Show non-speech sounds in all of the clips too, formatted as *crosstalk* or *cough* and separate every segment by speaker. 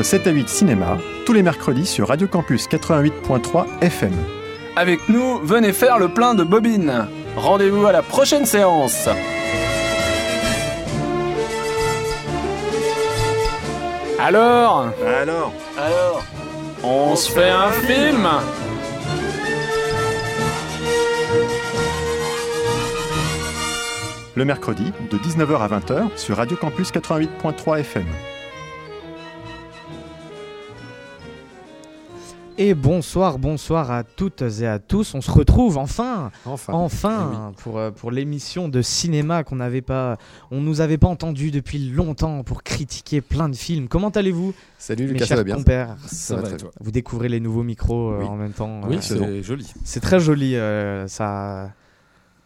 Speaker 1: Votre 7 à 8 cinéma, tous les mercredis sur Radio Campus 88.3 FM.
Speaker 2: Avec nous, venez faire le plein de bobines. Rendez-vous à la prochaine séance. Alors
Speaker 1: alors
Speaker 2: Alors On se fait un film?
Speaker 1: Le mercredi, de 19h à 20h sur Radio Campus 88.3 FM.
Speaker 3: Et bonsoir, bonsoir à toutes et à tous. On se retrouve enfin,
Speaker 1: Enfin.
Speaker 3: enfin, pour, euh, pour l'émission de cinéma qu'on n'avait pas, on nous avait pas entendu depuis longtemps pour critiquer plein de films. Comment allez-vous,
Speaker 4: Salut Lucas, ça va bien
Speaker 3: compères
Speaker 4: Ça va très
Speaker 5: toi.
Speaker 3: Vous découvrez les nouveaux micros euh, en même temps.
Speaker 5: Oui,
Speaker 3: euh,
Speaker 5: c'est joli.
Speaker 3: c'est très joli. euh, ça.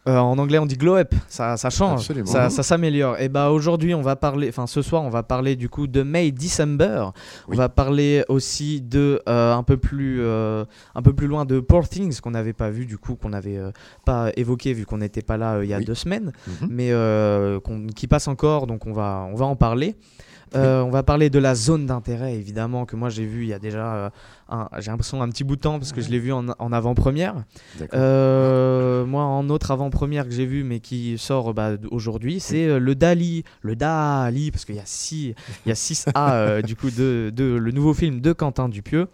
Speaker 3: Euh, en anglais, on dit glow up. Ça, ça change.
Speaker 4: Absolument.
Speaker 3: Ça, ça s'améliore. Et bah aujourd'hui, on va parler. Enfin, ce soir, on va parler du coup de May December. On va parler aussi de euh, un peu plus euh, un peu plus loin de Poor Things qu'on n'avait pas vu du coup qu'on n'avait euh, pas évoqué vu qu'on n'était pas là euh, il y a
Speaker 4: Oui.
Speaker 3: deux semaines,
Speaker 4: Mhm.
Speaker 3: mais euh, qu'on- qui passe encore. Donc on va on va en parler. Euh, On va parler de la zone d'intérêt, évidemment, que moi j'ai vu il y a déjà, euh, un- j'ai l'impression un petit bout de temps parce que je l'ai vu en, en avant-première. Euh, moi, en autre avant-première que j'ai vu, mais qui sort bah, aujourd'hui, c'est le Dali, le Dali, parce qu'il y a 6 il y a 6 A du coup de, de- le nouveau film de Quentin Dupieux.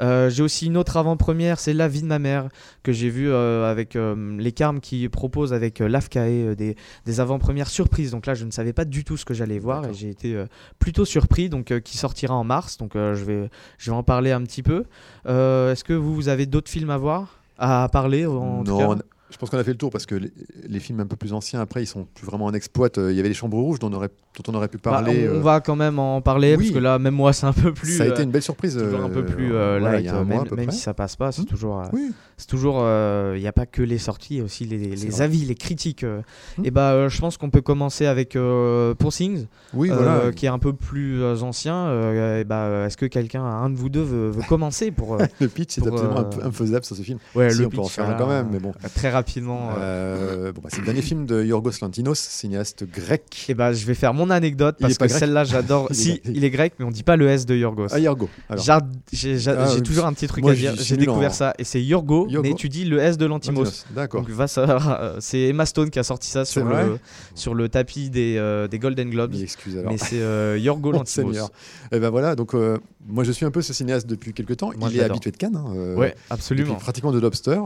Speaker 3: Euh, j'ai aussi une autre avant-première, c'est La vie de ma mère, que j'ai vu euh, avec euh, les Carmes qui proposent avec l'AFCAE des, des avant-premières surprises. Donc là, je ne savais pas du tout ce que j'allais voir et j'ai été plutôt surpris. Donc qui sortira en mars. Donc je, vais, je vais en parler un petit peu. Est-ce que vous, vous avez d'autres films à voir À parler en tout cas?
Speaker 4: Je pense qu'on a fait le tour parce que les, les films un peu plus anciens, après, ils sont plus vraiment en exploit. Euh, Il y avait les Chambres Rouges dont on aurait, dont on aurait pu
Speaker 3: Bah,
Speaker 4: parler.
Speaker 3: on, on
Speaker 4: euh,
Speaker 3: va quand même en parler parce que là, même moi, c'est un peu plus.
Speaker 4: ça a
Speaker 3: euh,
Speaker 4: été une belle surprise.
Speaker 3: toujours un peu
Speaker 4: euh,
Speaker 3: plus euh,
Speaker 4: voilà,
Speaker 3: light, euh,
Speaker 4: mois
Speaker 3: même,
Speaker 4: peu
Speaker 3: si ça passe pas, c'est
Speaker 4: Hmm.
Speaker 3: toujours, euh,
Speaker 4: Oui,
Speaker 3: c'est toujours, euh, il n'y a pas que les sorties, il y a aussi les,
Speaker 4: vrai.
Speaker 3: avis, les critiques. euh.
Speaker 4: Hmm.
Speaker 3: Et bah, euh, je pense qu'on peut commencer avec euh, Poor Things,
Speaker 4: oui
Speaker 3: euh,
Speaker 4: voilà.
Speaker 3: qui est un peu plus euh, ancien. euh, et bah, euh, est-ce que quelqu'un, un de vous deux, veut, veut commencer pour *laughs* euh,
Speaker 4: le pitch est
Speaker 3: pour,
Speaker 4: absolument
Speaker 3: euh,
Speaker 4: infaisable sur ce film.
Speaker 3: ouais,
Speaker 4: si,
Speaker 3: le
Speaker 4: on peut en
Speaker 3: pitch,
Speaker 4: faire un quand même, mais bon.
Speaker 3: euh, très rapidement. euh.
Speaker 4: Euh, bon, bah, c'est le dernier film de Yorgos Lantimos, cinéaste grec.
Speaker 3: Et bah, je vais faire mon anecdote parce que celle-là, j'adore. *laughs* Si, il est grec, mais on dit pas le S de Yorgos.
Speaker 4: Ah, Yorgo.
Speaker 3: J'ai
Speaker 4: Ah,
Speaker 3: toujours un petit truc
Speaker 4: moi,
Speaker 3: à dire. J'ai découvert
Speaker 4: en-
Speaker 3: ça et c'est Yorgo,
Speaker 4: Yorgo.
Speaker 3: mais tu dis le S de Lantimos.
Speaker 4: D'accord.
Speaker 3: Donc va savoir, euh, c'est Emma Stone qui a sorti ça sur le, sur le tapis des, euh, des Golden Globes.
Speaker 4: Excuse alors.
Speaker 3: Mais c'est euh, Yorgo
Speaker 4: Mon *laughs*
Speaker 3: Lantimos.
Speaker 4: Et ben voilà, donc moi je suis un peu ce cinéaste depuis quelques temps. Il est habitué de Cannes. hein,
Speaker 3: Ouais, absolument.
Speaker 4: pratiquement de Lobster.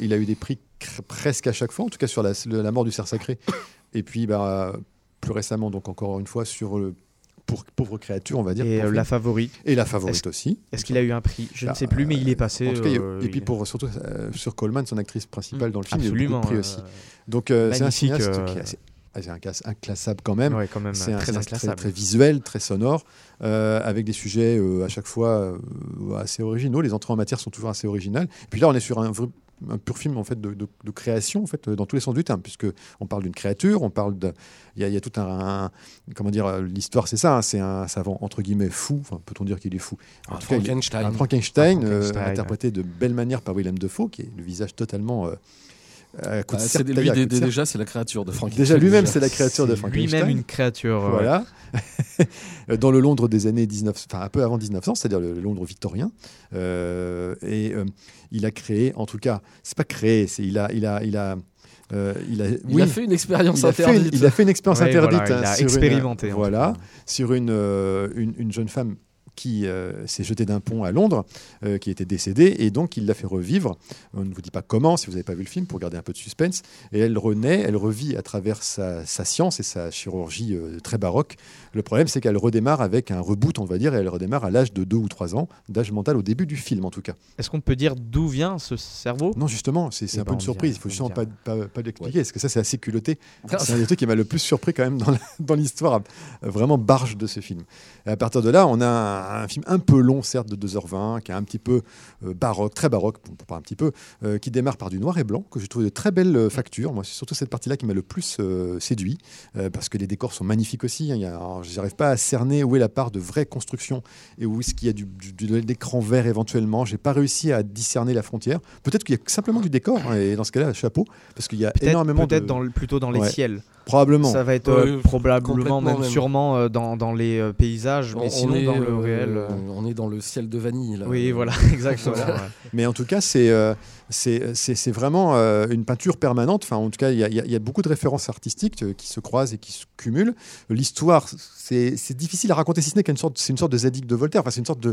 Speaker 4: Il a eu des prix presque à chaque fois, en tout cas sur la, mort du cerf sacré. *coughs* Et puis bah, plus récemment, donc encore une fois, sur le pour, Pauvre créature, on va dire.
Speaker 3: Et euh, la favorite.
Speaker 4: Et la favorite aussi.
Speaker 3: Est-ce qu'il a eu un prix? Je ne
Speaker 4: Bah,
Speaker 3: sais plus, mais il est passé.
Speaker 4: En tout cas, il y a-
Speaker 3: euh,
Speaker 4: et puis pour surtout euh, sur Coleman, son actrice principale dans le film, il a eu de prix
Speaker 3: euh,
Speaker 4: aussi. Donc euh, c'est un cinéaste
Speaker 3: euh,
Speaker 4: qui est assez- ah, c'est un cas inclassable quand même.
Speaker 3: ouais, quand même
Speaker 4: C'est un
Speaker 3: très
Speaker 4: très, très visuel, très sonore, euh, avec des sujets euh, à chaque fois euh, assez originaux. Les entrées en matière sont toujours assez originales. Et puis là, on est sur un, vrai- un pur film en fait de, de- de création en fait dans tous les sens du terme, puisque on parle d'une créature, on parle de, il y, y a tout un, un- comment dire, euh, l'histoire c'est ça, hein, c'est un savant entre guillemets fou. Enfin, peut-on dire qu'il est fou En
Speaker 5: Un
Speaker 4: tout cas,
Speaker 5: Frankenstein.
Speaker 4: un Frankenstein, euh, interprété de belle manière par Willem Dafoe, qui est le visage totalement. euh, coup
Speaker 5: Bah,
Speaker 4: de
Speaker 5: lui,
Speaker 4: de
Speaker 5: déjà, c'est la créature de Frankenstein.
Speaker 4: Déjà lui-même, c'est la créature de
Speaker 3: C'est
Speaker 4: Frankenstein.
Speaker 3: Lui-même une créature. ouais.
Speaker 4: Voilà. *laughs* Dans le Londres des années 19, enfin un peu avant 1900, c'est-à-dire le Londres victorien. Euh, et euh, il a créé, en tout cas, c'est pas créé, c'est il a, il a, il a, euh, il a,
Speaker 5: Il
Speaker 4: oui,
Speaker 5: a fait une expérience
Speaker 4: il a fait,
Speaker 5: interdite.
Speaker 4: il a fait une expérience
Speaker 3: Ouais,
Speaker 4: interdite
Speaker 3: voilà, il
Speaker 4: hein,
Speaker 3: a
Speaker 4: sur une-
Speaker 3: expérimenté,
Speaker 4: voilà, sur une, euh, une, une jeune femme qui euh, s'est jeté d'un pont à Londres, euh, qui était décédée, et donc il l'a fait revivre. On ne vous dit pas comment, si vous n'avez pas vu le film, pour garder un peu de suspense. Et elle renaît, elle revit à travers sa, science et sa chirurgie euh, très baroque. Le problème, c'est qu'elle redémarre avec un reboot, on va dire, et elle redémarre à l'âge de 2 ou 3 ans, d'âge mental au début du film en tout cas.
Speaker 3: Est-ce qu'on peut dire d'où vient ce cerveau?
Speaker 4: Non, justement, c'est
Speaker 3: Eh
Speaker 4: un
Speaker 3: ben,
Speaker 4: peu
Speaker 3: on
Speaker 4: une surprise. Il faut justement pas,
Speaker 3: dira.
Speaker 4: pas, pas l'expliquer, parce que ça, c'est assez culotté. C'est un des trucs qui m'a le plus surpris quand même dans l'histoire vraiment barge de ce film. Et à partir de là, on a un, un film un peu long, certes, de 2h20, qui est un petit peu euh, baroque, très baroque, pour, pour pas un petit peu, euh, qui démarre par du noir et blanc, que j'ai trouvé de très belle euh, facture. Moi, c'est surtout cette partie-là qui m'a le plus euh, séduit, euh, parce que les décors sont magnifiques aussi. hein. Il y a- alors, J'arrive pas à cerner où est la part de vraie construction et où est-ce qu'il y a du, du- de l'écran vert éventuellement. J'ai pas réussi à discerner la frontière. Peut-être qu'il y a simplement du décor, hein, et dans ce cas-là, chapeau, parce qu'il y a
Speaker 3: Peut-être
Speaker 4: énormément
Speaker 3: peut-être
Speaker 4: de...
Speaker 3: dans le- plutôt dans les
Speaker 4: Ouais.
Speaker 3: ciels.
Speaker 4: Probablement.
Speaker 3: Ça va être
Speaker 5: Ouais,
Speaker 3: euh, probablement, même,
Speaker 5: même.
Speaker 3: sûrement euh, dans, dans les euh, paysages, mais
Speaker 5: On-
Speaker 3: sinon
Speaker 5: est,
Speaker 3: dans le
Speaker 5: euh,
Speaker 3: réel. euh,
Speaker 5: On est dans le ciel de vanille. Là.
Speaker 3: Oui, voilà, *laughs* exactement.
Speaker 5: Voilà.
Speaker 4: Mais en tout cas, c'est euh, c'est c'est- vraiment euh, une peinture permanente. Enfin, en tout cas, il y, a- beaucoup de références artistiques euh, qui se croisent et qui se cumulent. L'histoire, c'est difficile à raconter, si ce n'est qu'une sorte, une sorte de zadig de Voltaire. Enfin, c'est une sorte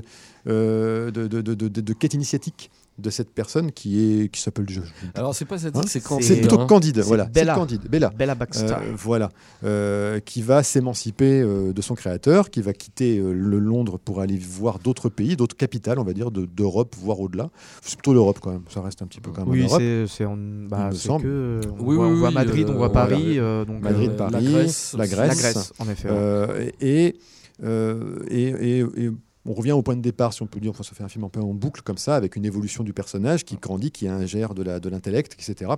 Speaker 4: euh, de quête initiatique de cette personne qui est qui s'appelle. je-
Speaker 5: Alors, c'est pas ça dit,
Speaker 4: Hein
Speaker 5: c'est quand
Speaker 4: C'est plutôt
Speaker 5: hein.
Speaker 4: Candide, voilà. C'est
Speaker 3: Bella.
Speaker 4: Candide, Bella.
Speaker 3: Bella Baxter.
Speaker 4: Euh, voilà, Euh, qui va s'émanciper euh, de son créateur, qui va quitter euh, le Londres pour aller voir d'autres pays, d'autres capitales, on va dire, de- d'Europe, voire au-delà. C'est plutôt l'Europe quand même, ça reste un petit peu quand même en
Speaker 3: oui,
Speaker 4: Europe.
Speaker 3: c'est en- bah,
Speaker 4: me
Speaker 3: c'est
Speaker 4: semble.
Speaker 3: que on,
Speaker 5: Oui,
Speaker 3: voit,
Speaker 5: oui,
Speaker 3: on voit Madrid,
Speaker 5: euh,
Speaker 3: on voit
Speaker 5: voilà.
Speaker 3: Paris, euh, donc
Speaker 4: Madrid,
Speaker 5: Euh,
Speaker 4: Paris,
Speaker 5: la Grèce,
Speaker 4: la. Grèce.
Speaker 3: la Grèce, en effet. ouais.
Speaker 4: Euh, et, euh, et, et- et on revient au point de départ, si on peut dire, enfin, ça fait un film un peu en boucle comme ça, avec une évolution du personnage qui grandit, qui ingère de l'intellect, etc.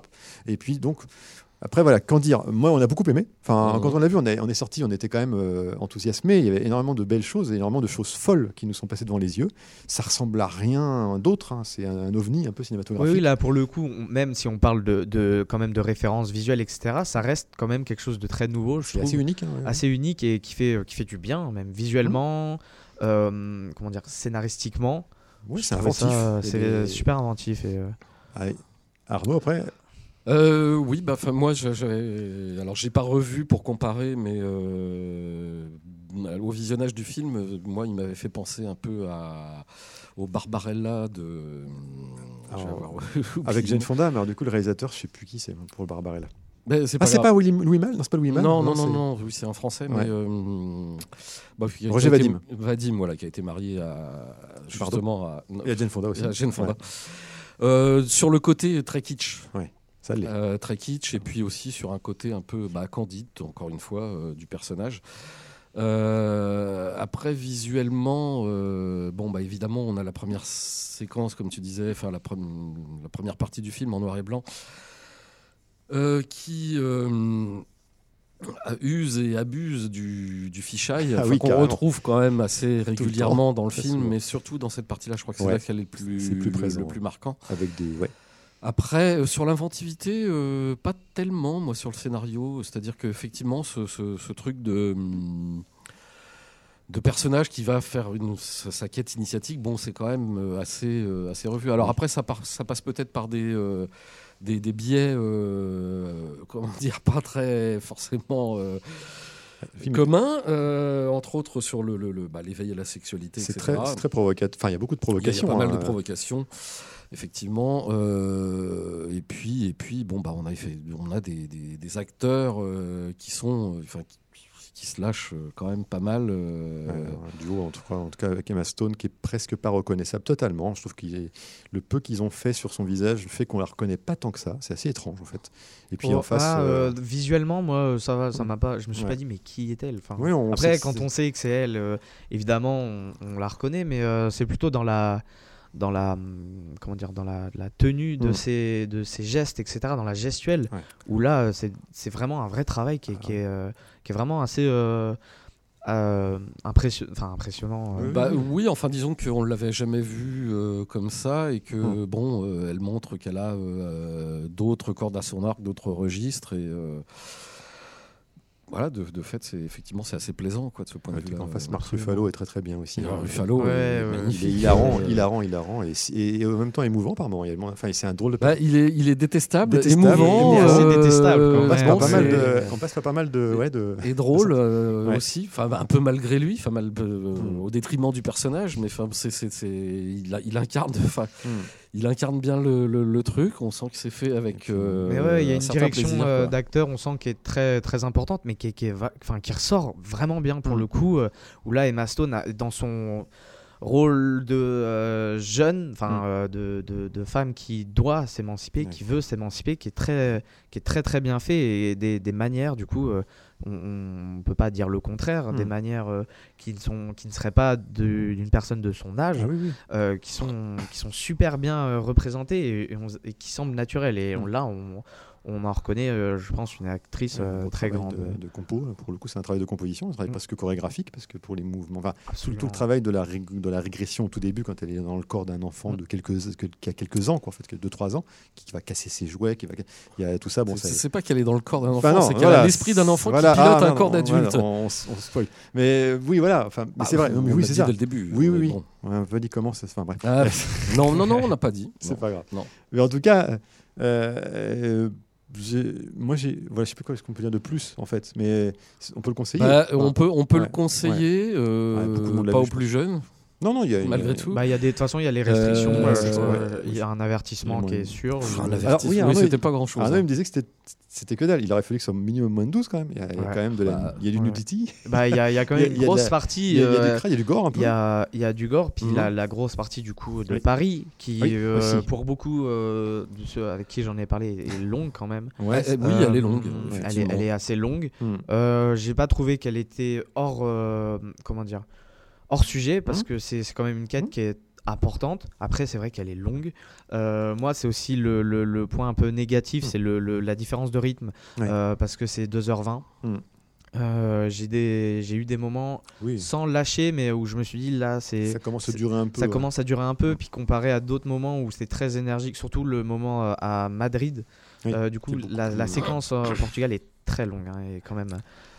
Speaker 4: Et puis donc, après voilà, qu'en dire? Moi, on a beaucoup aimé. Enfin,
Speaker 5: Mhm.
Speaker 4: quand on l'a vu, on est, on est sorti, on était quand même euh, enthousiasmé. Il y avait énormément de belles choses, et énormément de choses folles qui nous sont passées devant les yeux. Ça ressemble à rien d'autre. hein. C'est un, un ovni un peu cinématographique.
Speaker 3: oui, là pour le coup, on- même si on parle de, de- quand même de références visuelles, etc., ça reste quand même quelque chose de très nouveau, je
Speaker 4: C'est
Speaker 3: trouve,
Speaker 4: assez unique. hein, ouais.
Speaker 3: assez unique et qui fait, qui fait du bien, même visuellement, euh, comment dire, scénaristiquement.
Speaker 4: Oui, c'est inventif. a
Speaker 3: C'est
Speaker 4: des-
Speaker 3: super inventif. Et, euh,
Speaker 4: Allez. Arnaud, après,
Speaker 5: Euh, oui, bah, moi, je-. Alors, j'ai pas revu pour comparer, mais euh, au visionnage du film, euh, moi, il m'avait fait penser un peu à au Barbarella de.
Speaker 4: Alors, *laughs* avec Jane Fonda, mais alors, du coup, le réalisateur, je sais plus qui c'est pour le Barbarella.
Speaker 5: Mais c'est
Speaker 4: Ah, c'est pas Willy- Louis Malle Non, c'est pas Louis Malle
Speaker 5: Non, non, non, oui, c'est un français,
Speaker 4: Ouais.
Speaker 5: mais. euh, bah,
Speaker 4: Roger
Speaker 5: été-
Speaker 4: Vadim.
Speaker 5: Vadim, voilà, qui a été marié à. Justement à.
Speaker 4: y a Jane Fonda aussi.
Speaker 5: à Jane Fonda.
Speaker 4: Ouais,
Speaker 5: Euh, sur le côté très kitsch,
Speaker 4: ça l'est.
Speaker 5: Euh, très kitsch, et puis aussi sur un côté un peu bah, candide, encore une fois, euh, du personnage. Euh, après, visuellement, euh, bon, bah, évidemment, on a la première séquence, comme tu disais, enfin la, pre- la première partie du film en noir et blanc, qui euh, use et abuse du, du fisheye,
Speaker 4: Ah oui,
Speaker 5: qu'on retrouve quand même assez régulièrement dans le film, mais surtout dans cette partie-là, je crois que c'est
Speaker 4: Ouais,
Speaker 5: là qu'elle est le plus,
Speaker 4: plus
Speaker 5: le-
Speaker 4: présent,
Speaker 5: le
Speaker 4: ouais.
Speaker 5: plus marquant.
Speaker 4: Avec des. Ouais.
Speaker 5: Après, euh, sur l'inventivité, euh, pas tellement, moi, sur le scénario. C'est-à-dire qu'effectivement, ce, ce- ce truc de, hum, de personnage qui va faire une, sa, sa quête initiatique, bon, c'est quand même euh, assez, euh, assez revu. Alors après, ça, par- ça passe peut-être par des, euh, des, des biais, euh, comment dire, *laughs* pas très forcément euh, communs, euh, entre autres sur le, le- le- bah, l'éveil à la sexualité,
Speaker 4: C'est
Speaker 5: etc.
Speaker 4: très, c'est très provocateur. Enfin, il y a beaucoup de provocations.
Speaker 5: Il y a pas mal
Speaker 4: hein.
Speaker 5: de provocations, effectivement. euh, et puis, et puis, bon, bah, on a fait, on a des, des- des acteurs euh, qui sont, enfin, qui, qui se lâchent euh, quand même pas mal. euh,
Speaker 4: Ouais, un duo, en tout, cas, en tout cas avec Emma Stone, qui est presque pas reconnaissable totalement. Je trouve que le peu qu'ils ont fait sur son visage fait qu'on la reconnaît pas tant que ça. C'est assez étrange, en fait. Et puis en
Speaker 3: oh,
Speaker 4: face.
Speaker 3: ah,
Speaker 4: euh,
Speaker 3: euh, visuellement, moi, ça va, ça m'a pas. Je me suis
Speaker 4: Ouais.
Speaker 3: pas dit, mais qui est-elle enfin,
Speaker 4: oui, on sait
Speaker 3: Après, quand on sait que c'est elle, euh, évidemment, on, on la reconnaît, mais euh, c'est plutôt dans la, dans la, hum, comment dire, dans la, la tenue de
Speaker 4: Mm.
Speaker 3: ses, de ses gestes, etc., dans la gestuelle,
Speaker 4: Ouais.
Speaker 3: où là, euh, c'est, vraiment un vrai travail qui est,
Speaker 4: Ah
Speaker 3: qui est, euh, qui est vraiment assez euh, euh, impression- enfin, impressionnant.
Speaker 4: Oui.
Speaker 5: Bah oui, enfin disons qu'on ne l'avait jamais vue euh, comme ça et que
Speaker 4: Hmm.
Speaker 5: bon, elle montre qu'elle a d'autres cordes à son arc, d'autres registres et voilà, de, de fait, c'est effectivement c'est assez plaisant quoi de ce point de
Speaker 4: Ouais,
Speaker 5: vue-là.
Speaker 4: En face,
Speaker 5: Euh,
Speaker 4: Marc Ruffalo est très très bien aussi. Hein.
Speaker 5: Ruffalo,
Speaker 3: Ouais,
Speaker 5: euh,
Speaker 3: ouais.
Speaker 4: Il est hilarant,
Speaker 5: Euh,
Speaker 4: hilarant, hilarant, et, et, et en même temps émouvant par le- Enfin, c'est un drôle de.
Speaker 5: bah, il est il est détestable,
Speaker 4: Détestable,
Speaker 5: émouvant,
Speaker 3: il est assez
Speaker 5: euh,
Speaker 3: détestable, quand
Speaker 4: on, passe
Speaker 5: bon,
Speaker 4: pas mal de, on passe pas mal de. Ouais, de...
Speaker 5: et drôle euh,
Speaker 4: Ouais.
Speaker 5: aussi, enfin bah, un peu malgré lui, enfin mal euh,
Speaker 4: Mm.
Speaker 5: au détriment du personnage, mais enfin c'est c'est c'est il, il incarne, enfin
Speaker 4: Mm.
Speaker 5: Il incarne bien le, le, le truc. On sent que c'est fait avec. euh,
Speaker 3: Mais ouais, il y a
Speaker 5: un
Speaker 3: une direction euh, d'acteur, on sent qui est très très importante, mais qui, est- qui, est va- enfin, qui ressort vraiment bien pour
Speaker 4: Mm.
Speaker 3: le coup. euh, où là, Emma Stone, a- dans son rôle de jeune, enfin
Speaker 4: Mm.
Speaker 3: de, de, de femme qui doit s'émanciper,
Speaker 4: Ouais.
Speaker 3: qui veut s'émanciper, qui est très qui est très très bien fait et des, des manières du coup. On ne peut pas dire le contraire, des
Speaker 4: Mm.
Speaker 3: manières euh, qui, sont, qui ne seraient pas d'une personne de son âge,
Speaker 4: Ah oui, oui.
Speaker 3: euh, qui, sont, qui sont super bien euh, représentées et, et on- et qui semblent naturelles. Et on,
Speaker 4: Mm.
Speaker 3: là, on, on en reconnaît, euh, je pense, une actrice
Speaker 4: Un
Speaker 3: euh,
Speaker 4: gros
Speaker 3: très grande.
Speaker 4: De, de compo, pour le coup, c'est un travail de composition, un travail
Speaker 3: Mm.
Speaker 4: presque chorégraphique, parce que pour les mouvements. Enfin, tout, tout le travail de la, de la régression au tout début, quand elle est dans le corps d'un enfant
Speaker 3: Mm.
Speaker 4: de quelques, que- qui a quelques ans, quoi, en fait, 2-3 ans, qui, qui va casser ses jouets, qui va, il y a tout ça. Bon,
Speaker 5: C'est-
Speaker 4: ça-
Speaker 5: pas qu'elle est dans le corps d'un enfant,
Speaker 4: Enfin, non,
Speaker 5: c'est qu'elle
Speaker 4: voilà,
Speaker 5: a l'esprit d'un enfant
Speaker 4: voilà.
Speaker 5: qui pilote
Speaker 4: Ah,
Speaker 5: un
Speaker 4: non,
Speaker 5: corps
Speaker 4: non,
Speaker 5: d'adulte.
Speaker 4: voilà, on, on spoil. Mais oui, voilà. Enfin,
Speaker 5: Bah,
Speaker 4: c'est vrai. non, mais
Speaker 5: l'a
Speaker 4: oui,
Speaker 5: dit
Speaker 4: c'est ça.
Speaker 5: dès le début.
Speaker 4: Oui,
Speaker 5: euh,
Speaker 4: oui, oui.
Speaker 5: bon.
Speaker 4: On va dire comment ça se fait. Bref.
Speaker 5: Ah, non, non, non, on n'a pas dit. *laughs*
Speaker 4: C'est pas grave. Mais en tout cas, euh, euh, moi, j'ai, voilà, je sais pas quoi ce qu'on peut dire de plus en fait, mais on peut le conseiller.
Speaker 5: Bah, on peut, on peut
Speaker 4: Ouais,
Speaker 5: le conseiller, euh,
Speaker 4: Ouais,
Speaker 5: pas aux plus jeunes.
Speaker 4: Non, non, il y a
Speaker 5: malgré tout.
Speaker 3: Bah, il y a des, de toute façon, il y a les restrictions.
Speaker 5: Euh,
Speaker 3: euh, euh,
Speaker 4: ouais.
Speaker 3: il y a un avertissement qui est sûr.
Speaker 5: Enfin, un
Speaker 4: Alors,
Speaker 5: avertissement,
Speaker 4: oui,
Speaker 5: oui, c'était
Speaker 4: il-
Speaker 5: pas grand chose.
Speaker 4: Arnaud, il me disait que c'était, c'était que dalle. Il aurait fallu que ce soit minimum moins de 12 quand même. Il y a, il y a
Speaker 3: Ouais.
Speaker 4: quand même de la,
Speaker 5: Bah,
Speaker 4: il y a du nudity,
Speaker 3: Bah, il y a, il y a quand même une grosse
Speaker 4: la-
Speaker 3: partie.
Speaker 4: il y a,
Speaker 3: euh,
Speaker 4: du crack, il y a du gore un peu.
Speaker 3: Il y a, il y a du gore, puis
Speaker 4: Mhm.
Speaker 3: la, la grosse partie du coup de
Speaker 4: Oui.
Speaker 3: Paris, qui
Speaker 4: Oui,
Speaker 3: euh, pour beaucoup euh, de ceux avec qui j'en ai parlé est longue quand même.
Speaker 4: Ouais,
Speaker 5: Eh, oui,
Speaker 3: Euh,
Speaker 5: elle est longue.
Speaker 3: elle, est, assez longue.
Speaker 4: Hmm.
Speaker 3: Euh, J'ai pas trouvé qu'elle était hors, euh, comment dire, hors sujet parce
Speaker 4: Mhm.
Speaker 3: que c'est quand même une quête
Speaker 4: Mhm.
Speaker 3: qui est importante. Après, c'est vrai qu'elle est longue. Euh, moi, c'est aussi le, le- le point un peu négatif,
Speaker 4: Mhm.
Speaker 3: c'est le, la différence de rythme
Speaker 4: Ouais.
Speaker 3: euh, parce que c'est 2h20.
Speaker 4: Mhm.
Speaker 3: Euh, J'ai eu des moments
Speaker 4: Oui.
Speaker 3: sans lâcher, mais où je me suis dit là, c'est
Speaker 4: Ça commence à durer un peu.
Speaker 3: ça
Speaker 4: ouais.
Speaker 3: commence à durer un peu, puis comparé à d'autres moments où c'était très énergique, surtout le moment à Madrid.
Speaker 4: Oui,
Speaker 3: euh, du coup, la, séquence au Portugal est très longue, hein, et quand même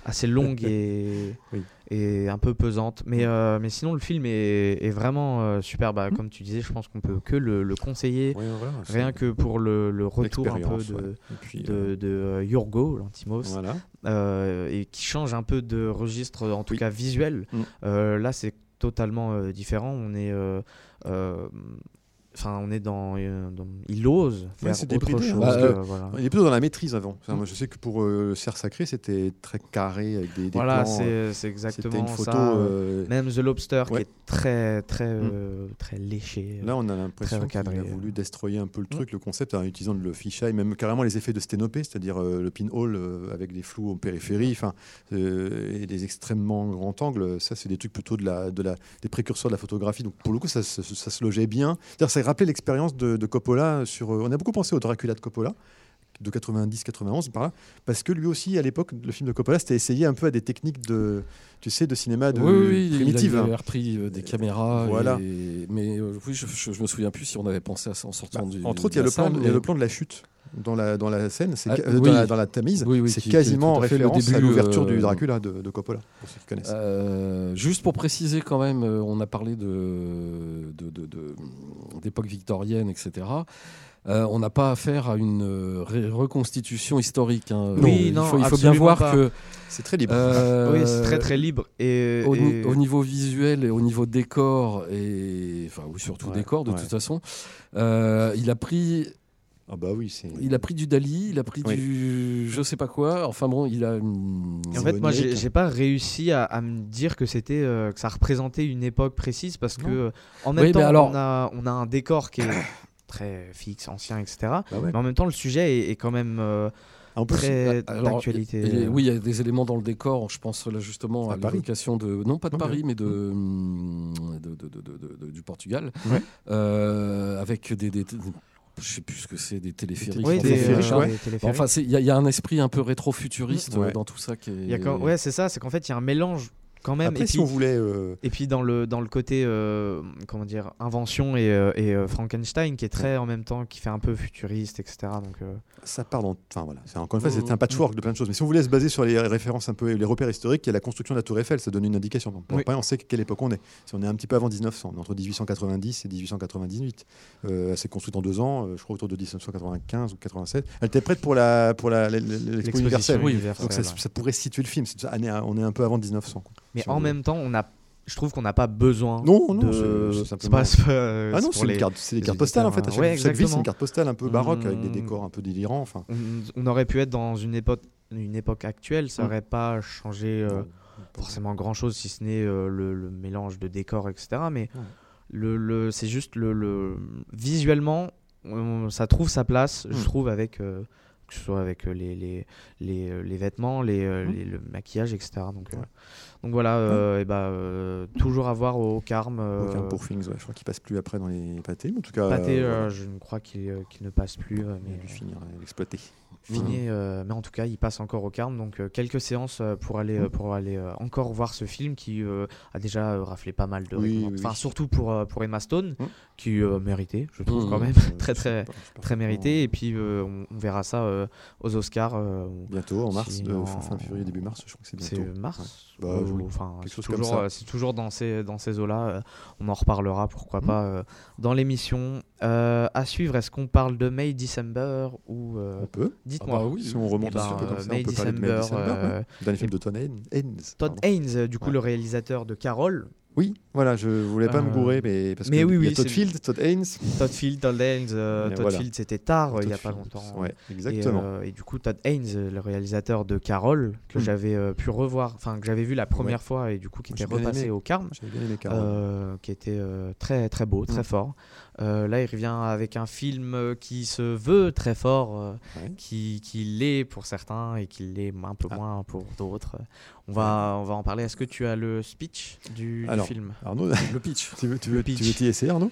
Speaker 3: assez longue *laughs* et,
Speaker 4: Oui.
Speaker 3: Et un peu pesante. Mais, euh, mais sinon, le film est, est vraiment euh, super. Bah,
Speaker 4: Mm.
Speaker 3: Comme tu disais, je pense qu'on peut que le, le conseiller,
Speaker 4: Ouais, voilà, c'est
Speaker 3: rien que pour le, le retour un peu de,
Speaker 4: ouais. Puis,
Speaker 3: de,
Speaker 4: euh,
Speaker 3: de, euh, Yorgo, Lantimos,
Speaker 4: Voilà.
Speaker 3: euh, et qui change un peu de registre, en tout
Speaker 4: Oui.
Speaker 3: cas visuel.
Speaker 4: Mm.
Speaker 3: Là, c'est totalement différent. On est, euh, enfin, on est dans, euh, dans- il ose
Speaker 4: Ouais,
Speaker 3: faire
Speaker 4: c'est
Speaker 3: autre
Speaker 4: hein,
Speaker 3: chose. que,
Speaker 5: que-
Speaker 3: voilà.
Speaker 4: Il est plutôt dans la maîtrise avant. Enfin,
Speaker 3: Mm.
Speaker 4: moi, je sais que pour euh, cerf sacré, c'était très carré avec des, des
Speaker 3: Voilà, c'est
Speaker 4: euh,
Speaker 3: c'est exactement
Speaker 4: une photo.
Speaker 3: ça.
Speaker 4: euh,
Speaker 3: Même The Lobster,
Speaker 4: Ouais. Mm.
Speaker 3: qui est très, très, euh, très léché.
Speaker 4: Là, on a l'impression qu'il a voulu
Speaker 3: euh.
Speaker 4: destroyer un peu le truc, le concept, en utilisant le fisheye, même carrément les effets de sténopée, c'est-à-dire euh, le pinhole euh, avec des flous en périphérie, enfin, euh, et des extrêmement grands angles. Ça, c'est des trucs plutôt de la, de la, des précurseurs de la photographie. Donc, pour le coup, ça, se- ça se logeait bien. D'ailleurs, ça rappelait l'expérience de, de Coppola sur. euh, on a beaucoup pensé au Dracula de Coppola de 90-91 par là, parce que lui aussi à l'époque le film de Coppola c'était essayé un peu à des techniques de tu sais de cinéma de
Speaker 5: oui, oui,
Speaker 4: primitive
Speaker 5: il avait repris euh, des caméras.
Speaker 4: Voilà.
Speaker 5: et- Mais euh, oui, je, je, je me souviens plus si on avait pensé à ça en sortant
Speaker 4: Bah,
Speaker 5: du.
Speaker 4: entre autres, il y, a plan,
Speaker 5: mais-
Speaker 4: le plan de la chute dans la, dans la scène, c'est
Speaker 5: Ah,
Speaker 4: ca- euh,
Speaker 5: oui.
Speaker 4: dans, la, dans la Tamise,
Speaker 5: Oui, oui,
Speaker 4: c'est quasiment en
Speaker 5: tout à fait le
Speaker 4: référence à
Speaker 5: début,
Speaker 4: l'ouverture
Speaker 5: euh,
Speaker 4: du Dracula de, de Coppola, pour ceux qui connaissent.
Speaker 5: Euh, juste pour préciser quand même, euh, on a parlé de de- de- de- d'époque victorienne, etc. Euh, on n'a pas affaire à une euh, reconstitution historique. hein.
Speaker 3: Oui,
Speaker 5: il
Speaker 3: non,
Speaker 5: faut, il faut bien voir
Speaker 3: pas.
Speaker 5: que
Speaker 4: c'est très libre.
Speaker 5: euh,
Speaker 3: Oui, c'est très très libre. Et,
Speaker 5: Au, ni-
Speaker 3: et-
Speaker 5: au niveau visuel et au niveau décor et enfin oui surtout
Speaker 4: Ouais,
Speaker 5: décor de
Speaker 4: ouais.
Speaker 5: toute façon, euh, il a pris
Speaker 4: ah bah oui, c'est.
Speaker 5: il a pris du Dali, il a pris
Speaker 4: Oui.
Speaker 5: du je sais pas quoi. Enfin bon, il a.
Speaker 3: Et en fait, moi, j'ai j'ai pas réussi à, à me dire que c'était euh, que ça représentait une époque précise parce
Speaker 4: Non.
Speaker 3: que euh, en même
Speaker 5: Oui,
Speaker 3: temps,
Speaker 5: alors-
Speaker 3: on a on a un décor qui est *coughs* très fixe, ancien, etc.
Speaker 4: Bah ouais.
Speaker 3: Mais en même temps, le sujet est, est quand même euh,
Speaker 4: En plus,
Speaker 3: très
Speaker 5: Alors,
Speaker 3: d'actualité.
Speaker 5: et- et oui, il y a des éléments dans le décor. Je pense là justement
Speaker 4: À
Speaker 5: à,
Speaker 4: Paris.
Speaker 5: l'évocation de non pas de
Speaker 4: Non,
Speaker 5: Paris, mais de, hum, de- de- de- de- de- du Portugal,
Speaker 4: Ouais.
Speaker 5: Euh, avec des, des, je sais plus ce que c'est, des téléphériques.
Speaker 3: oui,
Speaker 5: enfin,
Speaker 3: des,
Speaker 4: téléphériques, ouais.
Speaker 3: des téléphériques.
Speaker 5: Enfin, il y, a- il y a un esprit un peu rétro-futuriste
Speaker 4: Ouais.
Speaker 5: euh, dans tout ça qui est.
Speaker 3: Il y a quand- Ouais, c'est ça, c'est qu'en fait, il y a un mélange quand même.
Speaker 4: Après,
Speaker 3: et
Speaker 4: si
Speaker 3: puis-
Speaker 4: on voulait. euh,
Speaker 3: Et puis dans le, dans le côté euh, comment dire invention et, euh, et, euh, Frankenstein qui est très en même temps qui fait un peu futuriste etc donc euh,
Speaker 4: ça part dans. Enfin voilà, c'est- encore une fois,
Speaker 5: Mhm.
Speaker 4: c'est un patchwork de plein de choses. Mais si on voulait se baser sur les références un peu, les repères historiques, il y a la construction de la Tour Eiffel, ça donne une indication. Donc,
Speaker 3: Oui.
Speaker 4: après, on sait quelle époque on est. Si on est un petit peu avant 1900, on est entre 1890 et 1898. Euh, elle s'est construite en deux ans, je crois autour de 1995 ou 87. Elle était prête pour la pour la-
Speaker 3: l'exposition
Speaker 4: universelle.
Speaker 5: oui.
Speaker 3: universelle,
Speaker 4: Donc ça, pourrait situer le film. On est un peu avant 1900. quoi.
Speaker 3: Mais en même temps on a je trouve qu'on n'a pas besoin
Speaker 4: Non, non,
Speaker 3: de
Speaker 4: c'est- simplement-
Speaker 3: pas- c'est pas, euh,
Speaker 4: Ah non,
Speaker 3: c'est
Speaker 4: une carte, c'est des cartes postales en fait. À chaque,
Speaker 3: ouais,
Speaker 4: chaque ville, c'est une carte postale un peu baroque avec des
Speaker 3: Mm.
Speaker 4: décors un peu délirants. Enfin,
Speaker 3: on, on aurait pu être dans une époque une époque actuelle ça
Speaker 4: Mm.
Speaker 3: aurait pas changé euh, forcément grand chose si ce n'est euh, le, le mélange de décors etc mais le, le- c'est juste le, le- visuellement ça trouve sa place je
Speaker 4: Mm.
Speaker 3: trouve avec euh, que ce soit avec euh, les, les, les, euh, les vêtements les, euh,
Speaker 4: Mm.
Speaker 3: les- le maquillage etc donc,
Speaker 4: Ouais.
Speaker 3: donc voilà euh, et bah, toujours à voir au Carme euh,
Speaker 4: aucun pour Things, ouais, je crois qu'il passe plus après dans les pâtés. Mais en tout cas,
Speaker 3: Pâté,
Speaker 4: voilà.
Speaker 3: je ne crois qu'il qu'il ne passe plus euh,
Speaker 4: Il
Speaker 3: mais
Speaker 4: a dû finir l'exploiter.
Speaker 3: fini, euh, mais en tout cas, il passe encore au Carme, donc quelques séances pour aller, pour aller encore voir ce film qui a déjà raflé pas mal de
Speaker 4: Oui,
Speaker 3: Enfin,
Speaker 4: oui.
Speaker 3: surtout pour, pour Emma Stone. Qui euh, méritait, je trouve quand même,
Speaker 4: Euh, *laughs*
Speaker 3: très très
Speaker 4: pas,
Speaker 3: très mérité. Et puis euh, on, on verra ça euh, aux Oscars. euh,
Speaker 4: Bientôt, en mars,
Speaker 3: en-
Speaker 4: fin, fin février, début mars, je crois que c'est
Speaker 3: c'est
Speaker 4: bientôt.
Speaker 3: mars.
Speaker 4: Bah, oui,
Speaker 3: enfin,
Speaker 4: quelque
Speaker 3: c'est toujours,
Speaker 4: ça.
Speaker 3: euh, c'est toujours dans ces dans ces eaux-là. on en reparlera, pourquoi
Speaker 4: Mm.
Speaker 3: pas, dans l'émission. À suivre, est-ce qu'on parle de May December ou
Speaker 4: On peut.
Speaker 3: dites-moi.
Speaker 5: Ah bah oui.
Speaker 4: Si on remonte
Speaker 3: Eh
Speaker 4: un
Speaker 3: ben,
Speaker 4: peu comme ça,
Speaker 3: May
Speaker 4: on peut parler de May
Speaker 3: December,
Speaker 4: ouais. Dernier film de Todd Haynes.
Speaker 3: Todd. Haynes, du coup
Speaker 4: Ouais.
Speaker 3: le réalisateur de Carol,
Speaker 4: Oui, voilà, je voulais pas me
Speaker 3: Euh,
Speaker 4: gourer, mais parce
Speaker 3: mais
Speaker 4: que
Speaker 3: oui,
Speaker 4: y a Todd Field, Todd Haynes.
Speaker 3: Todd Field, Todd Haynes, euh, Todd
Speaker 4: voilà.
Speaker 3: Field c'était tard, euh, il y a pas longtemps.
Speaker 4: Ouais,
Speaker 3: Et,
Speaker 4: exactement.
Speaker 3: euh, et du coup, Todd Haynes, euh, le réalisateur de Carol, que
Speaker 4: Mm.
Speaker 3: j'avais euh, pu revoir, enfin que j'avais vu la première fois et du coup qui était repassé
Speaker 4: aimé.
Speaker 3: au Carme, euh, qui était euh, très très beau, très
Speaker 4: Mm.
Speaker 3: fort. Euh, là, il revient avec un film euh, qui se veut très fort, euh,
Speaker 4: Ouais.
Speaker 3: qui, qui l'est pour certains et qui l'est un peu
Speaker 4: Ah.
Speaker 3: moins pour d'autres. On va, on va en parler. Est-ce que tu as le speech du, du
Speaker 4: Alors,
Speaker 3: film?
Speaker 4: Arnaud,
Speaker 5: Le *laughs* pitch.
Speaker 4: tu veux, tu veux,
Speaker 3: pitch.
Speaker 4: tu veux t'y essayer, Arnaud?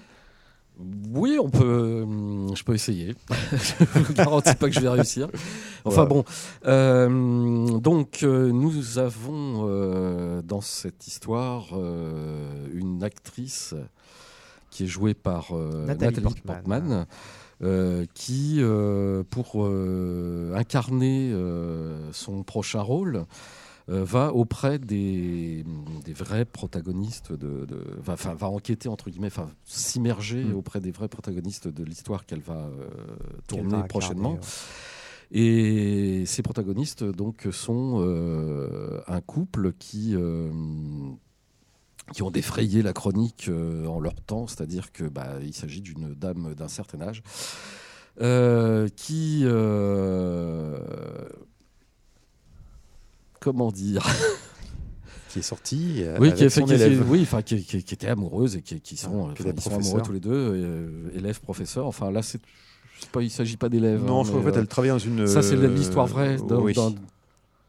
Speaker 5: Oui, on peut. hum, Je peux essayer. *laughs* je vous garantis pas que je vais réussir. *laughs* Enfin
Speaker 4: Ouais.
Speaker 5: bon. euh, donc, euh, nous avons euh, dans cette histoire euh, une actrice qui est jouée par euh,
Speaker 3: Nathalie
Speaker 5: Nathalie,
Speaker 3: Portman.
Speaker 5: Portman. euh, qui, euh, pour incarner son prochain rôle, va auprès des, des vrais protagonistes, de, de- va, enfin, va enquêter, entre guillemets, s'immerger
Speaker 4: Mm.
Speaker 5: auprès des vrais protagonistes de l'histoire qu'elle va euh, tourner
Speaker 3: va incarner,
Speaker 5: prochainement.
Speaker 3: ouais.
Speaker 5: Et ces protagonistes donc sont euh, un couple qui euh, qui ont défrayé la chronique euh, en leur temps, c'est-à-dire que bah, il s'agit d'une dame d'un certain âge euh, qui euh, comment dire?
Speaker 4: Qui est sorti euh,
Speaker 5: oui,
Speaker 4: avec
Speaker 5: qui,
Speaker 4: son
Speaker 5: oui, enfin, était amoureuse et qui, sont,
Speaker 4: Ah,
Speaker 5: enfin, ils sont amoureux tous les deux, élèves, professeurs. Enfin, là, c'est pas, il s'agit pas d'élèves.
Speaker 4: Non,
Speaker 5: hein,
Speaker 4: je crois qu'en fait,
Speaker 5: euh,
Speaker 4: elle travaille dans une.
Speaker 5: ça, c'est l'histoire vraie, dans-
Speaker 4: oui.
Speaker 5: dans-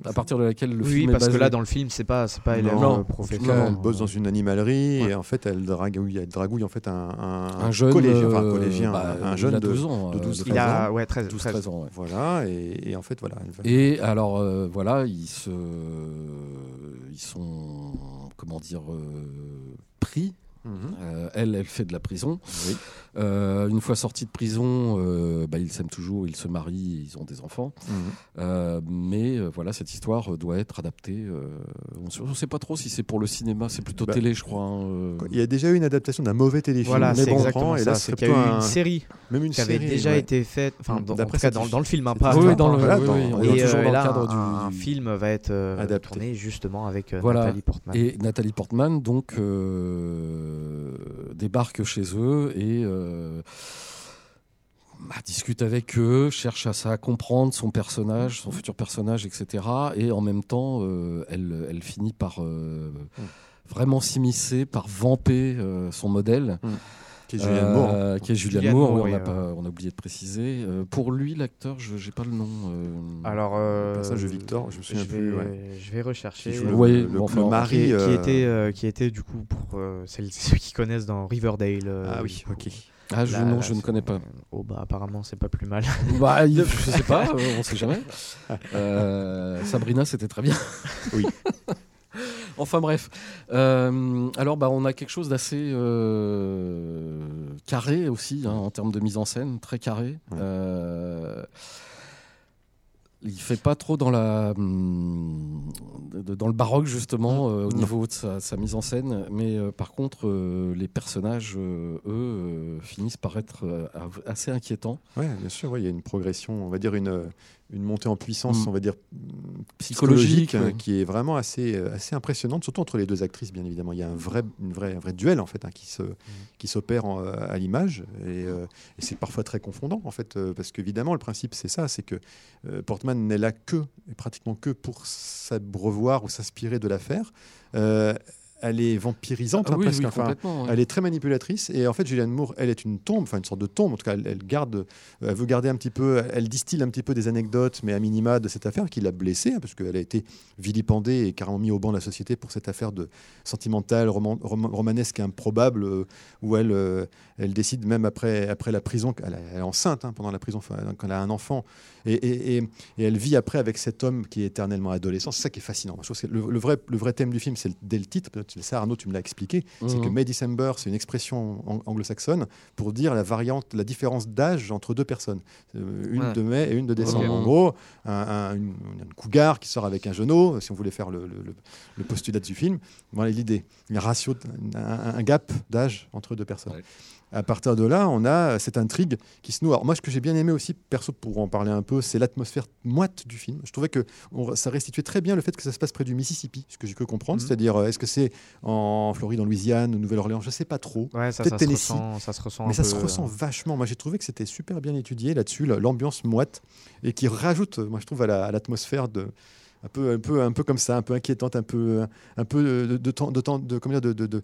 Speaker 5: à partir de laquelle le
Speaker 3: Oui,
Speaker 5: film
Speaker 3: parce
Speaker 5: est
Speaker 3: que
Speaker 5: basé.
Speaker 3: là, dans le film, c'est pas, c'est pas
Speaker 4: Non,
Speaker 3: euh,
Speaker 4: elle bosse dans une animalerie
Speaker 5: Ouais.
Speaker 4: et en fait, elle dragouille, elle dragouille en fait un, un,
Speaker 5: un jeune
Speaker 4: collégien, enfin,
Speaker 5: euh,
Speaker 4: collégien,
Speaker 5: bah,
Speaker 4: un
Speaker 5: il
Speaker 4: jeune
Speaker 5: a
Speaker 4: de
Speaker 5: 12 ans,
Speaker 4: de
Speaker 5: euh,
Speaker 4: 12,
Speaker 5: de
Speaker 3: Il
Speaker 5: 13 ans.
Speaker 3: a ouais, 13,
Speaker 5: 12
Speaker 3: 13.
Speaker 5: 13 ans ouais.
Speaker 4: Voilà, et, et en fait, voilà. elle
Speaker 5: Et alors euh, voilà, ils se ils sont comment dire euh, pris
Speaker 4: Mhm.
Speaker 5: Euh, elle, elle fait de la prison.
Speaker 4: Oui.
Speaker 5: Euh, une fois sortie de prison, euh, bah, ils s'aiment toujours, ils se marient, ils ont des enfants.
Speaker 4: Mhm.
Speaker 5: Euh, mais euh, voilà, cette histoire doit être adaptée. euh, on ne sait pas trop si c'est pour le cinéma, c'est plutôt
Speaker 4: Bah,
Speaker 5: télé, je crois. hein, euh.
Speaker 4: Il y a déjà eu une adaptation d'un mauvais téléfilm.
Speaker 3: Voilà,
Speaker 4: mais
Speaker 3: c'est
Speaker 4: bon, on
Speaker 3: exactement
Speaker 4: et
Speaker 3: ça.
Speaker 4: là,
Speaker 3: C'est
Speaker 4: c'est
Speaker 3: qu'il y a eu
Speaker 4: plutôt
Speaker 3: une
Speaker 4: un-
Speaker 3: série
Speaker 4: même une
Speaker 3: qui avait déjà
Speaker 4: ouais.
Speaker 3: été faite, enfin, dans, cas dans, dans le film, hein, pas.
Speaker 5: Oui, dans le,
Speaker 4: Voilà,
Speaker 5: oui, oui,
Speaker 3: Et, euh, là,
Speaker 5: le cadre
Speaker 3: un, un
Speaker 5: du,
Speaker 3: film va être euh,
Speaker 4: Adapté.
Speaker 3: tourné justement avec euh,
Speaker 5: Voilà.
Speaker 3: Nathalie Portman.
Speaker 5: Et Nathalie Portman donc euh, débarque chez eux et euh, bah, discute avec eux, cherche à, ça, à comprendre son personnage, son futur personnage, etc. Et en même temps, euh, elle, elle finit par euh, vraiment s'immiscer, par vamper euh, son modèle.
Speaker 4: Qui est Julianne Moore.
Speaker 5: Euh, qui est Julianne
Speaker 3: Julianne
Speaker 5: Moore,
Speaker 3: Moore,
Speaker 5: oui, on,
Speaker 3: oui,
Speaker 5: a pas, on a oublié de préciser. Euh, pour lui, l'acteur, je n'ai pas le nom. euh,
Speaker 3: Alors, euh,
Speaker 4: Le personnage de Victor, je me souviens
Speaker 3: je vais,
Speaker 4: plus, ouais.
Speaker 3: je vais rechercher.
Speaker 4: Qui joue
Speaker 3: euh,
Speaker 4: le,
Speaker 5: Ouais,
Speaker 4: le-
Speaker 5: bon,
Speaker 4: le
Speaker 5: enfin,
Speaker 4: mari.
Speaker 3: qui, qui
Speaker 4: euh,
Speaker 3: était, euh, qui était du coup pour euh, celles, ceux qui connaissent dans Riverdale. euh,
Speaker 4: Ah oui, ok.
Speaker 5: Ah, je,
Speaker 3: là-
Speaker 5: non,
Speaker 3: là,
Speaker 5: je ne connais pas.
Speaker 3: Oh bah apparemment c'est pas plus mal. *laughs*
Speaker 5: Bah, *laughs* je sais pas, euh, on sait jamais. Euh, Sabrina, c'était très bien.
Speaker 4: Oui. *laughs*
Speaker 5: Enfin bref. Euh, alors, bah, on a quelque chose d'assez euh, carré aussi, hein, en termes de mise en scène, très carré.
Speaker 4: Ouais.
Speaker 5: Euh, il fait pas trop dans la hum, dans le baroque justement euh, au
Speaker 4: Non.
Speaker 5: niveau de sa, sa mise en scène, mais euh, par contre euh, les personnages eux finissent par être assez inquiétants,
Speaker 4: Ouais, bien sûr, ouais, il y a une progression, on va dire une, une montée en puissance,
Speaker 5: Mm.
Speaker 4: on va dire
Speaker 5: Psychologique,
Speaker 4: psychologique,
Speaker 5: ouais.
Speaker 4: qui est vraiment assez, euh, assez impressionnante, surtout entre les deux actrices, bien évidemment. Il y a un vrai, une vraie, un vrai duel en fait hein, qui se, qui s'opère euh, à l'image, et, euh, et c'est parfois très confondant en fait, parce qu'évidemment le principe c'est ça, c'est que euh, Portman n'est là que, pratiquement que pour s'abreuvoir ou s'inspirer de l'affaire. Euh, elle est vampirisante
Speaker 5: Ah
Speaker 4: hein,
Speaker 5: oui,
Speaker 4: presque.
Speaker 5: oui,
Speaker 4: enfin,
Speaker 5: complètement. ouais.
Speaker 4: elle est très manipulatrice et en fait Julianne Moore, elle est une tombe, enfin une sorte de tombe. En tout cas, elle, elle garde, elle veut garder un petit peu, elle distille un petit peu des anecdotes, mais à minima de cette affaire qui l'a blessée, hein, parce qu'elle a été vilipendée et carrément mise au banc de la société pour cette affaire de sentimentale, roman- rom- romanesque et improbable, euh, où elle, euh, elle décide même après, après la prison, elle, est enceinte hein, pendant la prison, quand elle a un enfant, et, et- et- et elle vit après avec cet homme qui est éternellement adolescent. C'est ça qui est fascinant. Je trouve que le, le vrai, le vrai thème du film, c'est dès le titre. Ça, Arnaud, tu me l'as expliqué. C'est que
Speaker 5: Mhm.
Speaker 4: May December, c'est une expression ang- anglo-saxonne pour dire la variante, la différence d'âge entre deux personnes. Euh, une
Speaker 3: Ouais.
Speaker 4: de mai et une de décembre. En gros, un, un- une, une cougar qui sort avec un genou, si on voulait faire le, le- le- le postulat du film. Voilà l'idée. Un ratio, un, un- un gap d'âge entre deux personnes.
Speaker 5: Ouais.
Speaker 4: À partir de là, on a cette intrigue qui se noue. Alors moi, ce que j'ai bien aimé aussi, perso, pour en parler un peu, c'est l'atmosphère moite du film. Je trouvais que on- ça restituait très bien le fait que ça se passe près du Mississippi, ce que j'ai pu comprendre.
Speaker 3: Mhm.
Speaker 4: C'est-à-dire, euh, est-ce que c'est en Floride, en Louisiane, ou Nouvelle-Orléans? Je ne sais pas trop.
Speaker 3: Ouais,
Speaker 4: Peut-être Tennessee.
Speaker 3: ressent, ça se ressent.
Speaker 4: Mais ça se
Speaker 3: peu,
Speaker 4: ressent
Speaker 3: euh,
Speaker 4: vachement. Moi, j'ai trouvé que c'était super bien étudié là-dessus, la- l'ambiance moite, et qui rajoute, euh, moi, je trouve, à la- à l'atmosphère de. Un peu, un, peu, un peu comme ça, un peu inquiétante, un peu, un peu de, de, temps- de, temps- de, comment dire, de, de, de,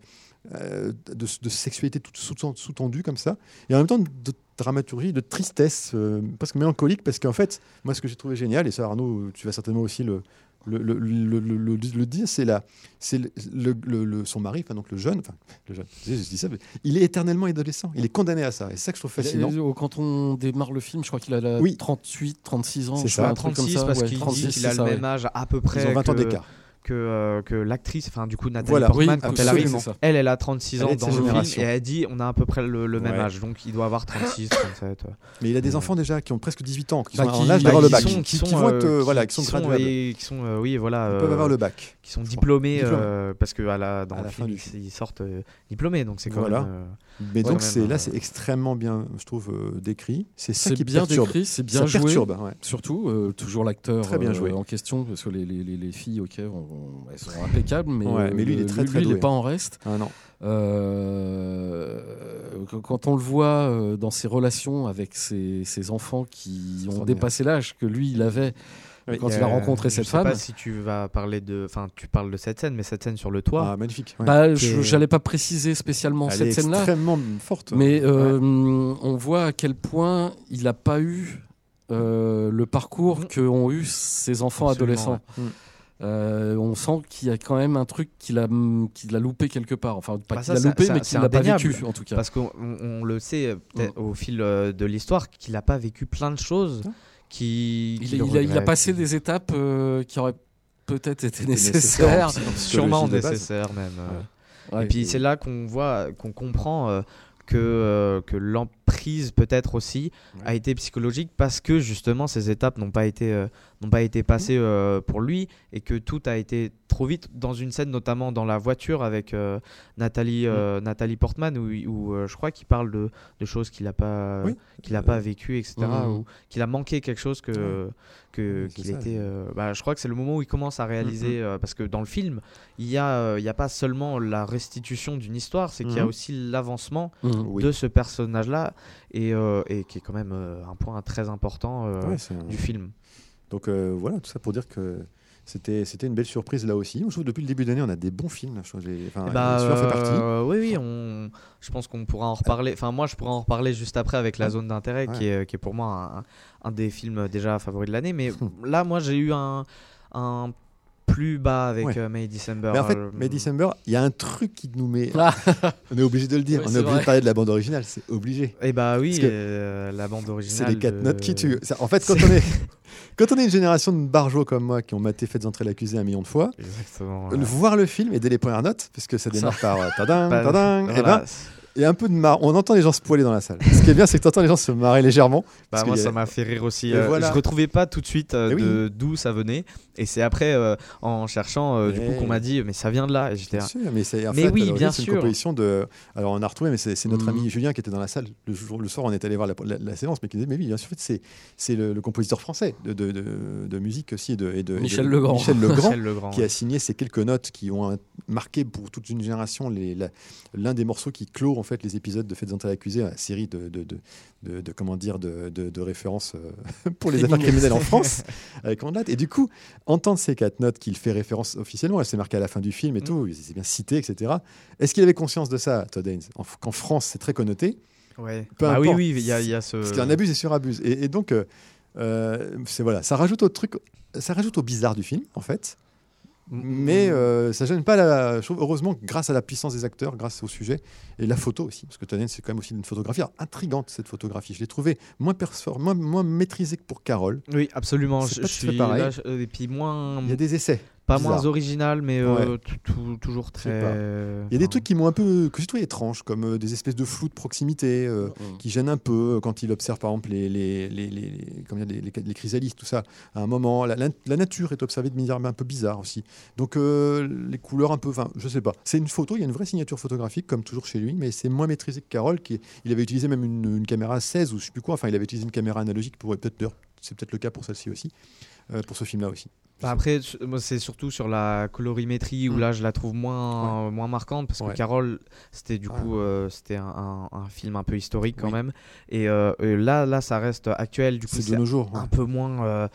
Speaker 4: euh, de- de sexualité toute sous- sous-tendue comme ça, et en même temps de dramaturgie, de tristesse, euh, presque mélancolique, parce qu'en fait, moi, ce que j'ai trouvé génial, et ça, Arnaud, tu vas certainement aussi le, le, le, le, le- le- le dire, c'est la, c'est le, le- le- le- son mari, enfin donc le jeune, enfin le jeune, je dis ça, mais il est éternellement adolescent, il est condamné à ça, et c'est ça que je trouve fascinant.
Speaker 5: Quand on démarre le film, je crois qu'il a la
Speaker 4: Oui.
Speaker 5: 38, 36 ans.
Speaker 4: C'est ça.
Speaker 5: crois,
Speaker 3: à
Speaker 5: un truc comme
Speaker 3: 36
Speaker 5: ça,
Speaker 3: parce
Speaker 5: ouais,
Speaker 3: qu'il
Speaker 5: 36,
Speaker 3: dit qu'il a le
Speaker 5: ça,
Speaker 3: même
Speaker 5: ouais.
Speaker 3: âge à peu près
Speaker 4: Ils ont 20 ans d'écart.
Speaker 3: Que, euh, que l'actrice, enfin du coup Nathalie
Speaker 4: Voilà.
Speaker 3: Portman,
Speaker 5: Oui,
Speaker 3: quand elle
Speaker 5: absolument.
Speaker 3: arrive, elle, elle a 36
Speaker 4: Elle
Speaker 3: ans dans le film et elle dit on a à peu près le, le même
Speaker 4: Ouais.
Speaker 3: âge, donc il doit avoir 36, 37. euh.
Speaker 4: Mais il a des
Speaker 3: Ouais.
Speaker 4: enfants déjà qui ont presque 18 ans, qui
Speaker 5: Bah,
Speaker 4: sont
Speaker 5: qui-
Speaker 4: en âge
Speaker 5: bah,
Speaker 4: d'avoir le
Speaker 5: qui
Speaker 4: bac,
Speaker 5: sont-
Speaker 4: qui,
Speaker 3: sont,
Speaker 4: qui vont être,
Speaker 3: euh,
Speaker 4: euh, voilà,
Speaker 3: qui-
Speaker 4: qui sont graduables.
Speaker 3: et qui sont, euh, oui, voilà,
Speaker 4: Ils peuvent
Speaker 3: euh,
Speaker 4: avoir le bac.
Speaker 3: qui sont diplômés
Speaker 4: Diplômés.
Speaker 3: euh, parce que à la, dans
Speaker 4: À
Speaker 3: le
Speaker 4: la fin
Speaker 3: film ils, ils sortent euh, diplômés, donc c'est quand
Speaker 4: Voilà.
Speaker 3: même.
Speaker 4: Mais donc c'est là, c'est extrêmement bien, je trouve, euh, décrit. C'est ça qui
Speaker 5: bien
Speaker 4: perturbe.
Speaker 5: décrit, c'est
Speaker 4: ça
Speaker 5: bien joué.
Speaker 4: perturbe, ouais.
Speaker 5: Surtout, euh, toujours l'acteur
Speaker 4: Très bien
Speaker 5: euh,
Speaker 4: joué.
Speaker 5: en question, parce que les, les, les- les filles, ok, on- elles sont impeccables, mais,
Speaker 4: Ouais, mais lui, il est très, très
Speaker 5: il
Speaker 4: doué.
Speaker 5: n'est pas en reste.
Speaker 4: Ah non.
Speaker 5: Euh, quand- on le voit dans ses relations avec ses, ses enfants qui ont dépassé l'âge que lui, il avait Quand il a
Speaker 3: euh,
Speaker 5: rencontré
Speaker 3: je
Speaker 5: cette
Speaker 3: sais
Speaker 5: femme.
Speaker 3: pas si tu vas parler de, enfin tu parles de cette scène, mais cette scène sur le toit.
Speaker 4: Ah, magnifique. ouais.
Speaker 5: Bah,
Speaker 3: Que-
Speaker 5: je J'allais pas préciser spécialement
Speaker 4: Elle
Speaker 5: cette
Speaker 4: est
Speaker 5: scène-là,
Speaker 4: extrêmement forte.
Speaker 5: mais euh, on voit à quel point il n'a pas eu euh, le parcours
Speaker 3: Mhm.
Speaker 5: qu'ont eu ses enfants
Speaker 3: Absolument,
Speaker 5: adolescents.
Speaker 4: ouais. Mm.
Speaker 5: Euh, on sent qu'il y a quand même un truc qu'il a, qu'il a loupé quelque part. Enfin, pas
Speaker 3: Bah,
Speaker 5: qu'il a loupé,
Speaker 3: ça-
Speaker 5: mais qu'il n'a pas vécu, en tout cas.
Speaker 3: Parce qu'on on- on le sait peut-être au fil de l'histoire qu'il n'a pas vécu plein de choses Qui.
Speaker 5: Il,
Speaker 3: qui
Speaker 5: il
Speaker 3: le
Speaker 5: a, il a
Speaker 3: regrettent.
Speaker 5: passé des étapes euh, qui auraient peut-être été nécessaires.
Speaker 3: sûrement
Speaker 4: de base.
Speaker 3: nécessaire même. euh.
Speaker 5: Ouais.
Speaker 3: Et puis c'est là qu'on voit, qu'on comprend euh, que, euh, que l'emprise peut-être aussi
Speaker 4: Ouais.
Speaker 3: a été psychologique parce que justement ces étapes n'ont pas été euh, n'ont pas été passées euh, pour lui et que tout a été trop vite dans une scène notamment dans la voiture avec Nathalie Nathalie Portman où, où, je crois qu'il parle de, de choses qu'il n'a pas
Speaker 4: Oui.
Speaker 3: qu'il a pas vécu etc
Speaker 5: Mhm.
Speaker 3: ou qu'il a manqué quelque chose que. Que
Speaker 4: c'est
Speaker 3: qu'il était euh, bah, je crois que c'est le moment où il commence à réaliser euh, parce que dans le film il y a euh, il y a pas seulement la restitution d'une histoire c'est qu'il y a
Speaker 4: Mhm.
Speaker 3: aussi l'avancement de ce personnage là et, euh, et qui est quand même euh, un point très important euh,
Speaker 4: Ouais,
Speaker 3: du film.
Speaker 4: Donc euh, voilà, tout ça pour dire que c'était c'était une belle surprise là aussi. Je trouve que depuis le début d'année, on a des bons films. Je trouve enfin,
Speaker 3: Eh bah,
Speaker 4: fait partie.
Speaker 3: euh, oui, oui, on... je pense qu'on pourra en reparler. Enfin, moi, je pourrais en reparler juste après avec La. Zone d'intérêt, qui, est, qui est pour moi un, un des films déjà favoris de l'année. Mais *laughs* là, moi, j'ai eu un, un plus bas avec
Speaker 4: Ouais.
Speaker 3: euh, May December.
Speaker 4: Mais en fait,
Speaker 3: Euh,
Speaker 4: May December, il y a un truc qui nous met.
Speaker 5: Ah. *laughs*
Speaker 4: on est obligé de le dire.
Speaker 5: Oui,
Speaker 4: on est obligé de parler de la bande originale. C'est obligé.
Speaker 3: Eh bah oui, euh, la bande originale.
Speaker 4: C'est les quatre
Speaker 3: de-
Speaker 4: notes qui tuent. En fait, *laughs* quand on est Quand on est une génération de barjots comme moi qui ont maté Faites entrer l'accusé un million de fois,
Speaker 3: Exactement.
Speaker 4: voir le film et dès les premières notes, parce que ça démarre *laughs* par euh, tadam,
Speaker 3: Bah,
Speaker 4: tadam, et
Speaker 3: voilà.
Speaker 4: ben, il y a un peu de mar... On entend les gens se poiler dans la salle. Ce qui est bien, c'est que tu entends les gens se marrer légèrement.
Speaker 3: Bah, moi,
Speaker 4: a-
Speaker 3: ça m'a fait rire aussi.
Speaker 4: Et
Speaker 3: Euh,
Speaker 4: voilà.
Speaker 3: Je retrouvais pas tout de suite euh,
Speaker 4: Eh oui.
Speaker 3: de- d'où ça venait. Et c'est après, euh, en cherchant, euh, du coup,
Speaker 4: Mais-
Speaker 3: qu'on m'a dit, mais ça vient de là. Et j'étais
Speaker 4: Bien sûr, mais en
Speaker 3: Mais
Speaker 4: fait,
Speaker 3: oui,
Speaker 4: l'origine,
Speaker 3: bien
Speaker 4: c'est une
Speaker 3: sûr.
Speaker 4: composition de. Alors on a retrouvé, mais c'est notre
Speaker 3: Mhm.
Speaker 4: ami Julien qui était dans la salle le, jour, le soir. On est allé voir la, la- la séance, mais qui disait mais oui, bien sûr, en fait, c'est le, le compositeur français de, de, de- de musique aussi et de, et de- et de-
Speaker 5: Michel Legrand.
Speaker 4: Michel Legrand,
Speaker 3: Michel Legrand.
Speaker 4: qui a signé ces quelques notes qui ont marqué pour toute une génération l'un des morceaux qui clôt en fait les épisodes de Faites entrer l'accusé, la série de, de, de, comment dire de, références euh, *laughs* pour les affaires criminelles en France *laughs* avec Ondelat. Et du coup, entendre ces quatre notes qu'il fait référence officiellement, elle s'est marquée à la fin du film et
Speaker 3: Mm.
Speaker 4: tout, c'est bien cité, etc. Est-ce qu'il avait conscience de ça, Todd Haynes En- Qu'en France, c'est très connoté,
Speaker 3: Ouais. Bah oui, oui, il y a, il y a ce.
Speaker 4: parce qu'il en abuse et surabuse. Et, et donc, euh, euh, c'est voilà, ça rajoute au truc, ça rajoute au bizarre du film, en fait. Mais euh, ça gêne pas la. je trouve, heureusement, grâce à la puissance des acteurs, grâce au sujet et la photo aussi, parce que Haynes, c'est quand même aussi une photographie Alors, intrigante cette photographie. Je l'ai trouvée moins perfor- moins, moins maîtrisée que pour Carole.
Speaker 3: Oui, absolument. Je, je suis
Speaker 4: pareil.
Speaker 3: là, je- et puis moins,
Speaker 4: Il y a des essais.
Speaker 3: Pas moins original, mais euh,
Speaker 4: Ouais.
Speaker 3: toujours très.
Speaker 4: pas. Il y a des trucs qui m'ont un peu que j'ai trouvé étranges, comme euh, des espèces de flous de proximité. euh,
Speaker 5: Mm.
Speaker 4: qui gêne un peu euh, quand il observe par exemple les, les, les, les, les- comment dire, les, tout ça. À un moment, la, la- la nature est observée de manière un peu bizarre aussi. Donc euh, les couleurs un peu, enfin, je sais pas. C'est une photo, il y a une vraie signature photographique comme toujours chez lui, mais c'est moins maîtrisé que Carole. Qui, il avait utilisé même une, une caméra 16 ou je sais plus quoi. Enfin, il avait utilisé une caméra analogique pour peut-être c'est peut-être le cas pour celle-ci aussi, euh, pour ce film-là aussi.
Speaker 3: Bah après, c'est surtout sur la colorimétrie où
Speaker 4: Mm.
Speaker 3: là, je la trouve moins, moins marquante parce
Speaker 4: Ouais.
Speaker 3: que Carole, c'était du
Speaker 4: Ouais.
Speaker 3: coup, euh, c'était un, un- un film un peu historique quand
Speaker 4: Oui.
Speaker 3: même. Et, euh, et là, là, ça reste actuel. Du coup,
Speaker 4: C'est de
Speaker 3: c'est
Speaker 4: nos jours.
Speaker 3: un
Speaker 4: ouais.
Speaker 3: peu moins. euh,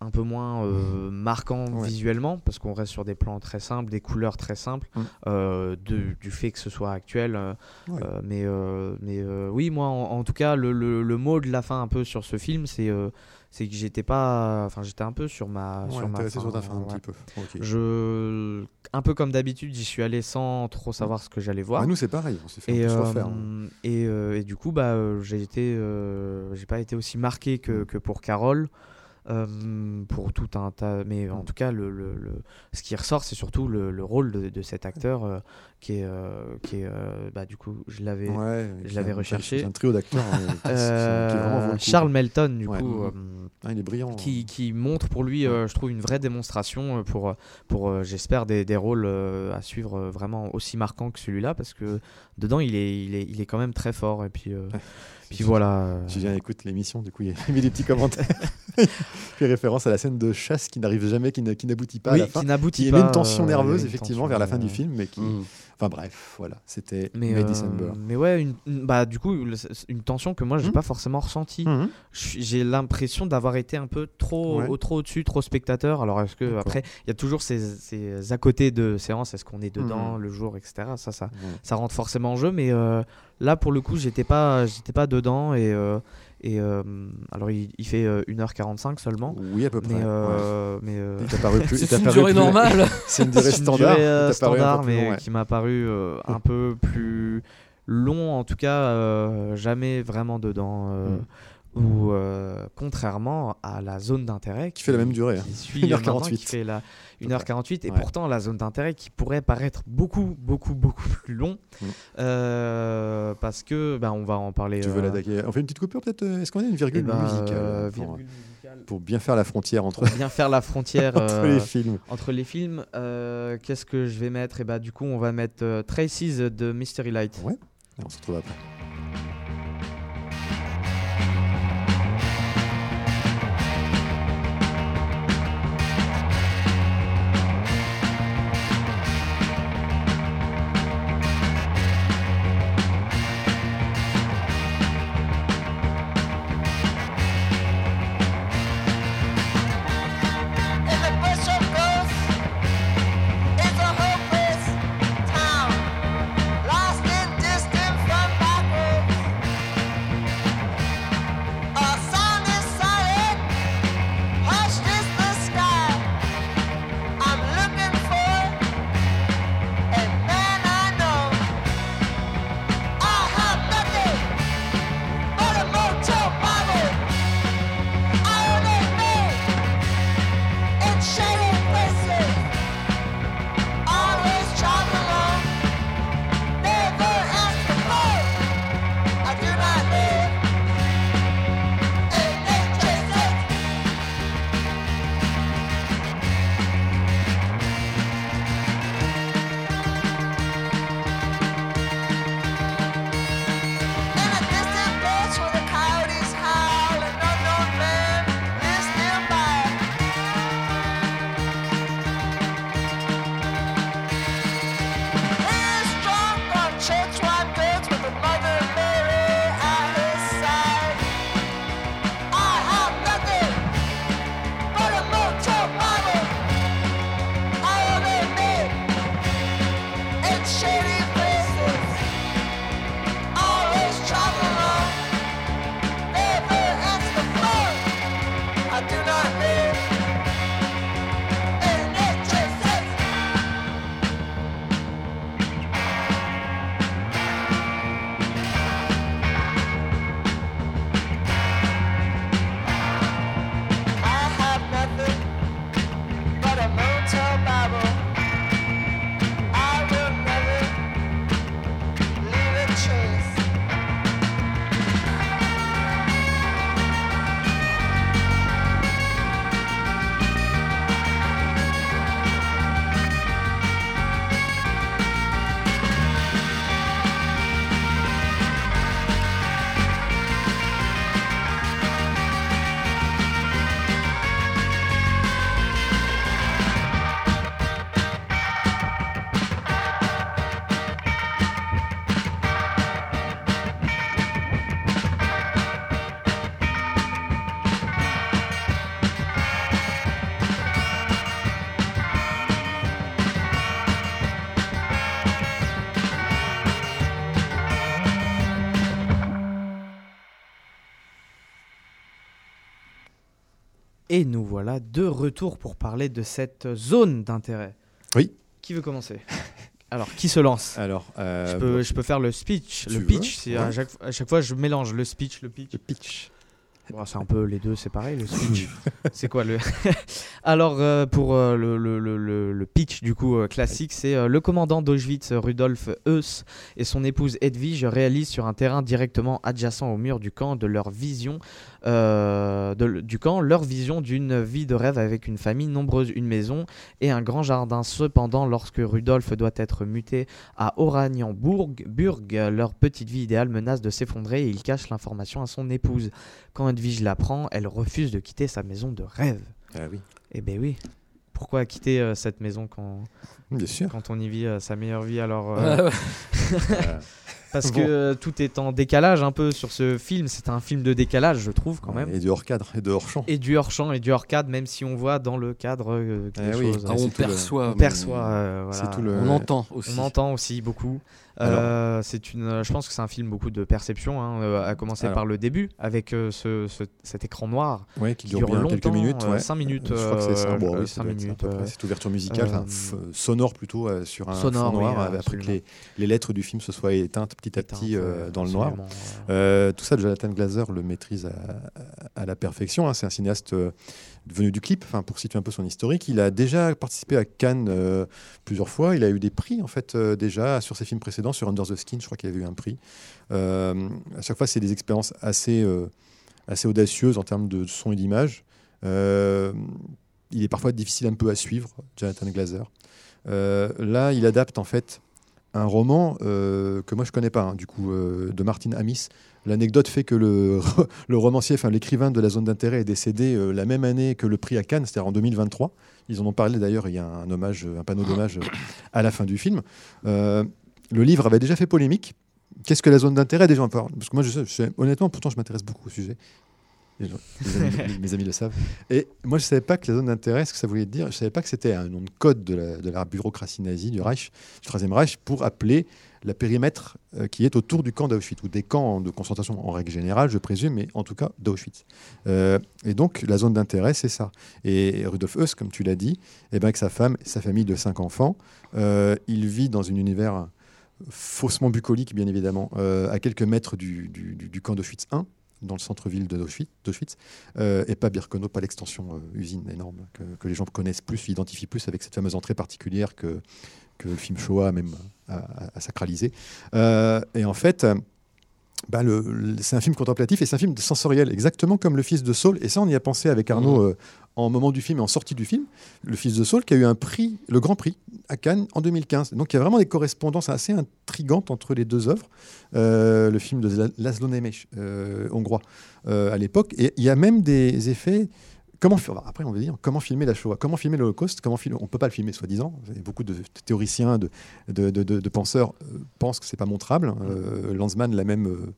Speaker 3: un peu moins euh, marquant
Speaker 4: Ouais.
Speaker 3: visuellement parce qu'on reste sur des plans très simples, des couleurs très simples,
Speaker 4: Mm.
Speaker 3: euh, de- du fait que ce soit actuel. euh,
Speaker 4: Ouais.
Speaker 3: euh, mais euh, mais euh, oui, moi en, en tout cas, le, le- le mot de la fin un peu sur ce film, c'est euh, c'est que j'étais pas, enfin j'étais un peu sur ma
Speaker 4: Ouais,
Speaker 3: sur ma
Speaker 4: sur ta fin un
Speaker 3: ouais.
Speaker 4: petit peu.
Speaker 3: Je, un peu comme d'habitude, j'y suis allé sans trop savoir ce que j'allais voir.
Speaker 4: Ah, nous, c'est pareil, on s'est fait
Speaker 3: Et, euh,
Speaker 4: refaire. hein.
Speaker 3: et, euh, et du coup, bah, j'ai été, euh, j'ai pas été aussi marqué que, que pour Carole, euh, pour tout un tas. Mais en tout cas, le, le- le- ce qui ressort, c'est surtout le, le rôle de, de cet acteur euh, qui est, euh, qui est, euh, bah, du coup, je l'avais.
Speaker 4: Ouais,
Speaker 3: je
Speaker 4: c'est
Speaker 3: l'avais
Speaker 4: un-
Speaker 3: recherché.
Speaker 4: C'est un trio d'acteurs hein, qui- qui
Speaker 3: euh. Charles Melton, du
Speaker 4: Ouais.
Speaker 3: coup.
Speaker 4: Ah, il est brillant.
Speaker 3: qui, qui montre pour lui, euh, je trouve, une vraie démonstration pour, pour j'espère, des, des rôles à suivre vraiment aussi marquants que celui-là, parce que dedans, il est, il est, il est quand même très fort. Et puis, euh, puis voilà.
Speaker 4: Julien écoute l'émission, du coup, il *laughs* a mis des petits commentaires. *laughs* il fait référence à la scène de chasse qui n'arrive jamais, qui qui n'aboutit pas à la fin.
Speaker 3: qui n'aboutit
Speaker 4: Qui
Speaker 3: pas.
Speaker 4: met une tension nerveuse,
Speaker 3: une
Speaker 4: effectivement,
Speaker 3: tension,
Speaker 4: vers la fin
Speaker 3: euh,
Speaker 4: du film, mais qui.
Speaker 5: Mm.
Speaker 4: Enfin bref, voilà, c'était
Speaker 3: Mais,
Speaker 4: May
Speaker 3: euh,
Speaker 4: December.
Speaker 3: mais ouais, une, bah, du coup, une tension que moi, j'ai
Speaker 4: Mhm.
Speaker 3: pas forcément ressentie. Suis- J'ai l'impression d'avoir été un peu trop,
Speaker 4: Ouais.
Speaker 3: au- trop au-dessus, trop spectateur. Alors, est-ce que après, il y a toujours ces, ces à côté de séances, est-ce qu'on est dedans
Speaker 4: Mhm.
Speaker 3: le jour, etc. Ça, ça, ça rentre forcément en jeu, mais euh, là, pour le coup, j'étais pas, j'étais pas dedans. Et, euh, et euh, alors, il, il fait euh, 1h45 seulement.
Speaker 4: Oui, à peu près.
Speaker 3: Mais,
Speaker 4: ouais.
Speaker 3: euh, mais euh,
Speaker 4: Il t'a paru plus. *laughs* *laughs*
Speaker 5: C'est une durée
Speaker 4: plus- *laughs*
Speaker 5: normale.
Speaker 4: C'est une durée
Speaker 3: c'est une
Speaker 4: standard.
Speaker 3: durée, euh, standard, mais
Speaker 4: long, ouais.
Speaker 3: qui m'a paru euh, un peu plus long, en tout cas, euh, jamais vraiment dedans. euh,
Speaker 4: Mm.
Speaker 3: Ou euh, contrairement à la zone d'intérêt
Speaker 4: Qui fait la même durée, hein.
Speaker 3: qui suit *laughs*
Speaker 4: 1h48.
Speaker 3: maintenant, qui fait la 1h48 et
Speaker 4: Ouais.
Speaker 3: pourtant la zone d'intérêt qui pourrait paraître beaucoup beaucoup beaucoup *laughs* plus long
Speaker 4: Mm.
Speaker 3: euh, parce que bah, on va en parler
Speaker 4: Tu veux
Speaker 3: euh,
Speaker 4: l'attaquer? On fait une petite coupure peut-être euh, Est-ce qu'on a une
Speaker 3: eh
Speaker 4: virgule
Speaker 3: ben,
Speaker 4: musicale
Speaker 3: euh,
Speaker 4: pour,
Speaker 3: virgule musicale.
Speaker 4: pour bien faire la frontière entre,
Speaker 3: Pour bien faire la frontière *laughs*
Speaker 4: entre
Speaker 3: euh,
Speaker 4: les films
Speaker 3: entre les films, euh, qu'est-ce que je vais mettre? Et bah du coup, on va mettre euh, Traces de Mystery Light.
Speaker 4: Ouais. On se retrouve après.
Speaker 3: De retour pour parler de cette zone d'intérêt.
Speaker 4: Oui.
Speaker 3: Qui veut commencer? Alors, qui se lance?
Speaker 4: Alors, euh,
Speaker 3: je, peux, je peux faire le speech, le
Speaker 4: veux,
Speaker 3: pitch. c'est à, chaque, à chaque fois, je mélange le speech, le pitch.
Speaker 4: le pitch.
Speaker 3: Bon, c'est un peu les deux, c'est pareil, le speech. *laughs* c'est quoi le. *laughs* Alors, euh, pour euh, le, le- le- le- pitch du coup euh, classique, c'est euh, le commandant d'Auschwitz, Rudolf Heuss, et son épouse Edwige réalisent sur un terrain directement adjacent au mur du camp de leur vision. Euh, de- du camp, leur vision d'une vie de rêve avec une famille nombreuse, une maison et un grand jardin. Cependant, lorsque Rudolf doit être muté à Oranienburg, Burg, leur petite vie idéale menace de s'effondrer et il cache l'information à son épouse. Quand Edwige l'apprend, elle refuse de quitter sa maison de rêve.
Speaker 4: Ah oui,
Speaker 3: Eh ben oui. Pourquoi quitter euh, cette maison quand,
Speaker 4: bien sûr.
Speaker 3: quand on y vit euh, sa meilleure vie alors euh. *laughs* Parce
Speaker 4: Bon.
Speaker 3: que tout est en décalage un peu sur ce film. C'est un film de décalage, je trouve quand même.
Speaker 4: Et de hors cadre et de hors champ.
Speaker 3: Et du hors champ et du hors cadre, même si on voit dans le cadre euh, des
Speaker 4: Eh oui.
Speaker 3: choses.
Speaker 5: Ah, on
Speaker 4: le-
Speaker 5: perçoit.
Speaker 3: on perçoit. euh, voilà.
Speaker 4: C'est tout le-
Speaker 5: On entend aussi.
Speaker 3: On entend aussi beaucoup. Euh, c'est une, je pense que c'est un film beaucoup de perception, hein, euh, à commencer
Speaker 4: Alors-
Speaker 3: par le début avec euh, ce, ce- cet écran noir
Speaker 4: Ouais, qui
Speaker 3: qui
Speaker 4: dure, bien quelques minutes.
Speaker 3: euh,
Speaker 4: ouais.
Speaker 3: cinq minutes,
Speaker 4: Je crois que c'est ça. Bon, oui,
Speaker 3: minutes,
Speaker 4: Cette ouverture musicale,
Speaker 3: euh,
Speaker 4: sonore plutôt, euh, sur un
Speaker 3: sonore,
Speaker 4: fond
Speaker 3: oui,
Speaker 4: noir,
Speaker 3: euh,
Speaker 4: après que les, les lettres du film se soient éteintes petit à petit
Speaker 3: éteinte,
Speaker 4: dans le noir. tout ça, Jonathan Glazer le maîtrise à, à la perfection. hein. C'est un cinéaste venu du clip, enfin, pour situer un peu son historique. Il a déjà participé à Cannes euh, plusieurs fois. Il a eu des prix, en fait, euh, déjà sur ses films précédents. Sur Under the Skin, je crois qu'il avait eu un prix. Euh, à chaque fois, c'est des expériences assez, assez audacieuses en termes de son et d'image. Il est parfois difficile un peu à suivre, Jonathan Glazer. Là, il adapte en fait un roman euh, que moi je connais pas, hein, du coup, euh, de Martin Amis. L'anecdote fait que *laughs* le, romancier, enfin l'écrivain de la zone d'intérêt est décédé euh, la même année que le prix à Cannes, c'est-à-dire en 2023. Ils en ont parlé d'ailleurs, il y a un hommage, un panneau d'hommage à la fin du film. Le livre avait déjà fait polémique. Qu'est-ce que la zone d'intérêt déjà Parce que moi, honnêtement, pourtant, je m'intéresse beaucoup au sujet. Mes, amis, le savent. Et moi, je ne savais pas que la zone d'intérêt, ce que ça voulait dire, je ne savais pas que c'était un nom de code de la, bureaucratie nazie, du Reich, du Troisième Reich, pour appeler la périmètre euh, qui est autour du camp d'Auschwitz, ou des camps de concentration en règle générale, je présume, mais en tout cas d'Auschwitz. Euh, et donc, la zone d'intérêt, c'est ça. Et Rudolf Heuss, comme tu l'as dit, eh ben, avec sa femme sa famille de cinq enfants, euh, il vit dans un univers faussement bucolique, bien évidemment, à quelques mètres du- du camp d'Auschwitz 1, dans le centre-ville d'Auschwitz, euh, et pas Birkenau, pas l'extension euh, usine énorme que, les gens connaissent plus, identifient plus avec cette fameuse entrée particulière que, que le film Shoah même a, a- a sacralisé. Euh, et en fait, le- le- c'est un film contemplatif et c'est un film sensoriel, exactement comme Le Fils de Saul. Et ça, on y a pensé avec Arnaud euh, en moment du film et en sortie du film. Le Fils de Saul qui a eu un prix, le Grand Prix à Cannes en 2015. Donc il y a vraiment des correspondances assez intrigantes entre les deux œuvres. Euh, le film de La- Laszlo Nemes, euh, hongrois, à l'époque. Et il y a même des effets. Comment, après, on va dire comment filmer la Shoah, comment filmer l'Holocauste, comment filmer, on ne peut pas le filmer soi-disant. Beaucoup de théoriciens, de, de, de- de- de penseurs euh, pensent que c'est pas montrable. Euh, Lanzmann l'a même euh,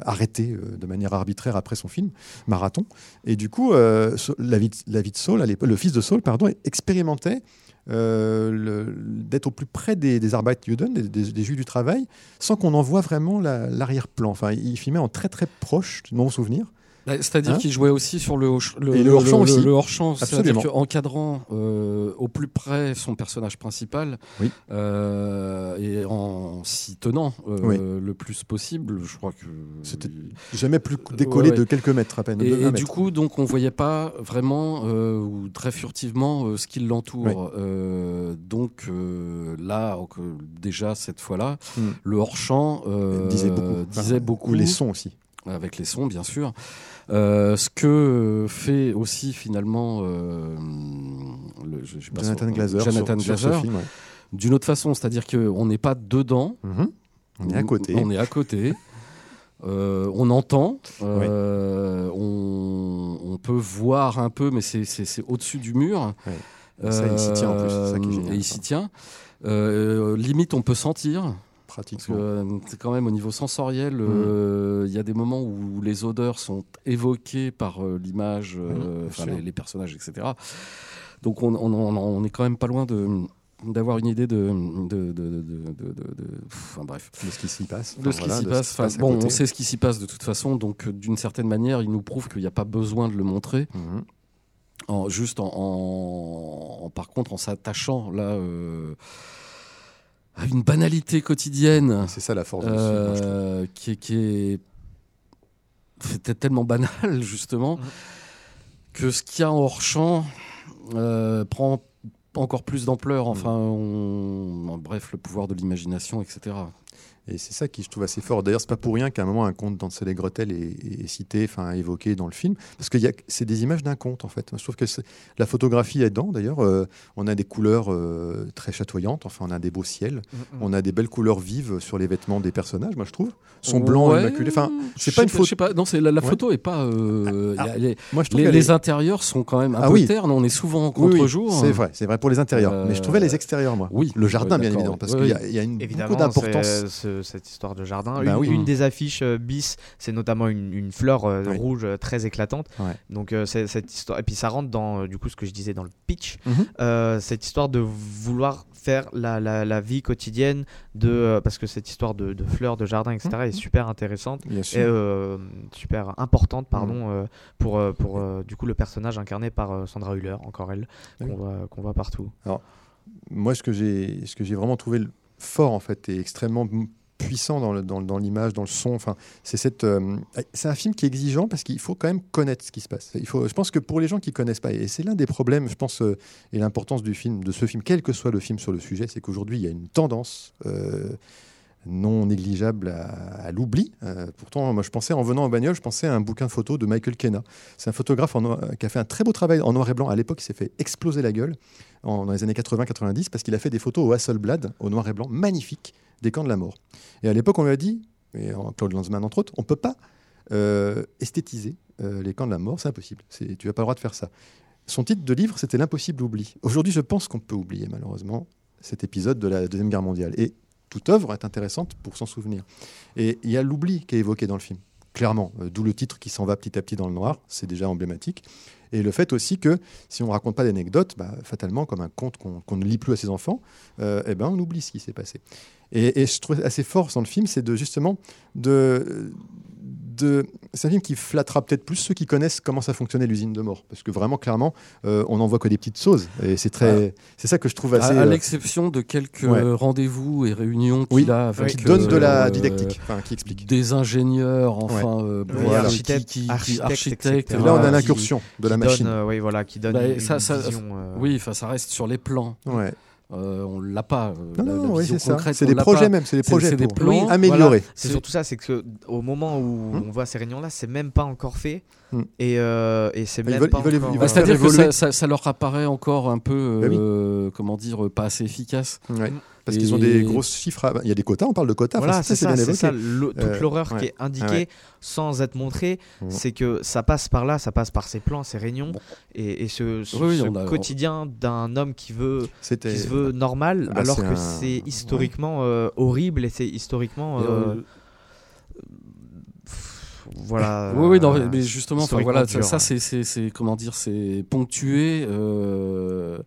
Speaker 4: arrêté euh, de manière arbitraire après son film Marathon. Et du coup, la, vie de, la vie de Saul, à le fils de Saul, pardon, expérimentait euh, d'être au plus près des, des Arbeitsjuden, des, des- des Juifs du travail, sans qu'on en voit vraiment la- l'arrière-plan. Enfin, il filmait en très très proche, de mon souvenir.
Speaker 5: Bah, C'est-à-dire
Speaker 4: Hein
Speaker 5: qu'il jouait aussi sur le, hors-
Speaker 4: Et le hors-champ aussi.
Speaker 5: Le, hors-champ, c'est-à-dire qu'encadrant euh, au plus près son personnage principal
Speaker 4: Oui.
Speaker 5: euh, et en s'y tenant euh,
Speaker 4: Oui.
Speaker 5: le plus possible, je crois que.
Speaker 4: C'était Jamais plus décollé
Speaker 5: Ouais, ouais.
Speaker 4: de quelques mètres à peine.
Speaker 5: Et, du coup, donc, on voyait pas vraiment euh, ou très furtivement euh, ce qui l'entoure. Euh, donc euh, là, euh, déjà cette fois-là,
Speaker 4: Hmm.
Speaker 5: le hors-champ euh,
Speaker 4: disait beaucoup.
Speaker 5: disait
Speaker 4: Enfin,
Speaker 5: beaucoup
Speaker 4: Ou les sons aussi.
Speaker 5: Avec les sons, bien sûr. Euh, ce que fait aussi finalement euh, le, je- je
Speaker 4: Jonathan
Speaker 5: son-
Speaker 4: Glazer.
Speaker 5: Jonathan
Speaker 4: sur, ouais.
Speaker 5: d'une autre façon, c'est-à-dire qu'on n'est pas dedans,
Speaker 4: Mhm. On est à côté.
Speaker 5: on est à côté. Euh, on entend, euh, on, on peut voir un peu, mais c'est- au-dessus du mur.
Speaker 4: Ça, il s'y tient en plus, c'est ça qui est génial.
Speaker 5: Et il s'y tient. Euh, limite, on peut sentir. Parce que
Speaker 4: Pratiquement.
Speaker 5: euh, c'est quand même au niveau sensoriel,
Speaker 4: Mm.
Speaker 5: euh, il y a des moments où les odeurs sont évoquées par euh, l'image, euh, les, les personnages, etc. Donc on, on- on- on est quand même pas loin de d'avoir une idée de, de, de, de- enfin bref
Speaker 4: de ce qui s'y passe.
Speaker 5: de ce qui s'y passe. bon, on sait ce qui s'y passe de toute façon, donc d'une certaine manière, il nous prouve qu'il n'y a pas besoin de le montrer.
Speaker 4: Mhm.
Speaker 5: en, juste en, en- en- par contre en s'attachant là à une banalité quotidienne
Speaker 4: C'est ça la force du film, moi, je trouve.
Speaker 5: euh, qui, est- qui est c'était tellement banal *laughs* justement que ce qu'il y a en hors champ euh, prend encore plus d'ampleur. Enfin, on- bref, le pouvoir de l'imagination, etc.
Speaker 4: Et c'est ça qui je trouve assez fort. D'ailleurs, c'est pas pour rien qu'à un moment un conte d'Ansel et Gretel est, est cité, enfin évoqué dans le film, parce que c'est des images d'un conte en fait. Je trouve que la photographie est dedans. D'ailleurs, euh, on a des couleurs euh, très chatoyantes. Enfin, on a des beaux ciels, on a des belles couleurs vives sur les vêtements des personnages. Moi, je trouve, sont blancs
Speaker 5: Ouais.
Speaker 4: immaculés. Enfin, c'est pas une photo.
Speaker 5: Je sais pas. Non, c'est la, la
Speaker 4: Ouais.
Speaker 5: photo est pas. euh,
Speaker 4: Ah,
Speaker 5: y a- les,
Speaker 4: moi, je trouve
Speaker 5: les- les
Speaker 4: est-
Speaker 5: intérieurs sont quand même un
Speaker 4: Ah
Speaker 5: peu
Speaker 4: oui.
Speaker 5: ternes. On est souvent en
Speaker 4: Oui, oui,
Speaker 5: contre-jour.
Speaker 4: c'est vrai, c'est vrai pour les intérieurs.
Speaker 5: Euh,
Speaker 4: Mais je trouvais les extérieurs, moi.
Speaker 5: oui.
Speaker 4: Le jardin, bien évidemment, parce qu'il y a, il y a une, beaucoup d'importance.
Speaker 3: Cette histoire de jardin.
Speaker 4: Bah
Speaker 3: une,
Speaker 4: oui.
Speaker 3: une des affiches euh, bis, c'est notamment une, une fleur euh,
Speaker 4: Oui.
Speaker 3: rouge euh, très éclatante.
Speaker 4: Ouais.
Speaker 3: Donc cette histoire, et puis ça rentre dans du coup ce que je disais dans le pitch,
Speaker 4: Mhm.
Speaker 3: cette histoire de vouloir faire la, la- la vie quotidienne de parce que cette histoire de, de fleurs, de jardin, etc. est super intéressante et super importante
Speaker 4: Mhm.
Speaker 3: pardon euh, pour pour du coup le personnage incarné par Sandra Hüller, encore elle, qu'on voit qu'on voit partout.
Speaker 4: moi, ce que j'ai, ce que j'ai vraiment trouvé fort en fait et extrêmement puissant dans, le- dans, l'image, dans le son. Enfin, c'est cette, euh, c'est un film qui est exigeant parce qu'il faut quand même connaître ce qui se passe. Il faut, je pense que pour les gens qui connaissent pas, et c'est l'un des problèmes, je pense, euh, et l'importance du film, de ce film, quel que soit le film sur le sujet, c'est qu'aujourd'hui il y a une tendance. euh, non négligeable à, l'oubli. Euh, pourtant, moi, je pensais, en venant en bagnole, je pensais à un bouquin de photos de Michael Kenna. C'est un photographe qui a fait un très beau travail en noir et blanc. À l'époque, il s'est fait exploser la gueule dans les années 80-90 parce qu'il a fait des photos au Hasselblad, au noir et blanc, magnifiques, des camps de la mort. Et à l'époque, on lui a dit, et Claude Lanzmann entre autres, on ne peut pas euh, esthétiser euh, les camps de la mort, c'est impossible. Tu n'as pas le droit de faire ça. Son titre de livre, c'était L'impossible oubli. Aujourd'hui, je pense qu'on peut oublier, malheureusement, cet épisode de la Deuxième Guerre mondiale. Et toute œuvre est intéressante pour s'en souvenir. Et il y a l'oubli qui est évoqué dans le film, clairement. Euh, D'où le titre qui s'en va petit à petit dans le noir, c'est déjà emblématique. Et le fait aussi que si on ne raconte pas d'anecdotes, bah, fatalement, comme un conte qu'on ne lit plus à ses enfants, euh, eh ben, on oublie ce qui s'est passé. Et, et je trouve assez fort dans le film, c'est de justement de, de c'est un film qui flattera peut-être plus ceux qui connaissent comment ça fonctionnait l'usine de mort, parce que vraiment clairement, euh, on n'en voit que des petites choses, et c'est très, c'est ça que je trouve
Speaker 5: À,
Speaker 4: assez.
Speaker 5: à
Speaker 4: euh,
Speaker 5: l'exception de quelques
Speaker 4: ouais.
Speaker 5: euh, rendez-vous et réunions
Speaker 4: Oui,
Speaker 5: qu'il a avec
Speaker 4: qui donne de la
Speaker 5: euh,
Speaker 4: didactique, enfin qui explique.
Speaker 5: des ingénieurs, enfin, euh,
Speaker 3: Oui,
Speaker 5: voilà,
Speaker 3: architectes,
Speaker 5: qui- qui- qui-
Speaker 3: architectes,
Speaker 5: architectes,
Speaker 3: etc.
Speaker 4: Et là, on a l'incursion de la
Speaker 3: Qui
Speaker 4: machine.
Speaker 3: donne, euh, oui, voilà, qui donne
Speaker 5: Bah,
Speaker 3: une,
Speaker 5: ça-
Speaker 3: une
Speaker 5: ça-
Speaker 3: vision. euh,
Speaker 5: qui- Oui, enfin, ça reste sur les plans.
Speaker 4: Ouais.
Speaker 5: Euh, on l'a pas. euh,
Speaker 4: Non,
Speaker 5: la- la
Speaker 4: non, oui, c'est ça. C'est des projets
Speaker 5: pas.
Speaker 4: même, c'est des
Speaker 5: C'est-
Speaker 4: projets
Speaker 5: c'est des plans.
Speaker 4: améliorer.
Speaker 3: C'est
Speaker 5: C'est-
Speaker 3: surtout ça, c'est que au moment où
Speaker 4: Hmm.
Speaker 3: on voit ces réunions-là, c'est même pas encore fait.
Speaker 4: Hmm.
Speaker 3: Et, euh, et c'est même
Speaker 4: veulent-
Speaker 3: pas
Speaker 4: ils veulent-
Speaker 3: encore,
Speaker 4: ils
Speaker 5: Bah,
Speaker 4: veulent
Speaker 3: euh,
Speaker 4: faire
Speaker 5: C'est-à-dire que ça, ça- ça leur apparaît encore un peu,
Speaker 4: Bah oui.
Speaker 5: euh, comment dire, pas assez efficace.
Speaker 4: Ouais. Parce qu'ils ont des grosses chiffres. à- Il y a des quotas, on parle de quotas.
Speaker 3: Voilà,
Speaker 4: enfin,
Speaker 3: c'est ça,
Speaker 4: bien
Speaker 3: c'est
Speaker 4: évoqué.
Speaker 3: ça. Toute
Speaker 4: Euh,
Speaker 3: l'horreur
Speaker 4: ouais.
Speaker 3: qui est indiquée
Speaker 4: Ah ouais.
Speaker 3: sans être montrée, c'est que ça passe par là, ça passe par ces plans, ces réunions,
Speaker 5: Bon.
Speaker 3: et, et ce, ce-
Speaker 5: Oui, oui,
Speaker 3: ce
Speaker 5: on a-
Speaker 3: quotidien d'un homme qui veut, qui se veut normal,
Speaker 4: bah,
Speaker 3: alors que
Speaker 4: un-
Speaker 3: c'est historiquement euh, horrible et c'est historiquement.
Speaker 5: Et,
Speaker 3: euh,
Speaker 5: euh,
Speaker 3: voilà. *laughs*
Speaker 5: oui, oui, non, mais justement, voilà, ça,
Speaker 3: dur,
Speaker 5: ça, c'est, comment dire, c'est ponctué euh,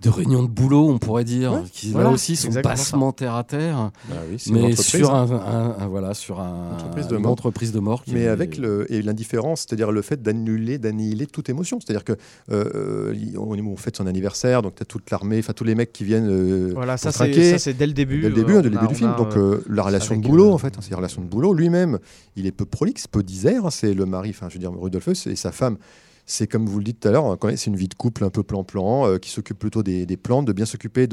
Speaker 5: de réunions de boulot, on pourrait dire,
Speaker 4: Ouais,
Speaker 5: qui
Speaker 3: voilà,
Speaker 5: là aussi sont
Speaker 3: ça.
Speaker 5: bassement terre à terre,
Speaker 4: Bah oui, c'est une
Speaker 5: mais sur
Speaker 4: hein.
Speaker 5: un, un- un- voilà, sur un,
Speaker 4: Entreprise de
Speaker 5: une
Speaker 4: mort.
Speaker 5: entreprise de mort. qui
Speaker 4: Mais
Speaker 5: est-
Speaker 4: avec le, et l'indifférence, c'est-à-dire le fait d'annuler, d'annihiler toute émotion. C'est-à-dire que euh, il- on, on fête son anniversaire, donc tu as toute l'armée, enfin tous les mecs qui viennent euh,
Speaker 3: Voilà, ça c'est
Speaker 4: traquer.
Speaker 3: ça, c'est dès le début.
Speaker 4: dès le début,
Speaker 3: euh,
Speaker 4: hein, dès le début
Speaker 3: a-
Speaker 4: du film.
Speaker 3: a,
Speaker 4: Donc
Speaker 3: euh,
Speaker 4: euh, la relation de boulot,
Speaker 3: euh,
Speaker 4: en fait, hein, c'est la relation de boulot. Lui-même, il est peu prolixe, peu disert. hein, c'est le mari, enfin je veux dire Rudolphus et sa femme. C'est comme vous le dites tout à l'heure, hein, c'est une vie de couple un peu plan-plan, euh, qui s'occupe plutôt des, des plantes, de bien s'occuper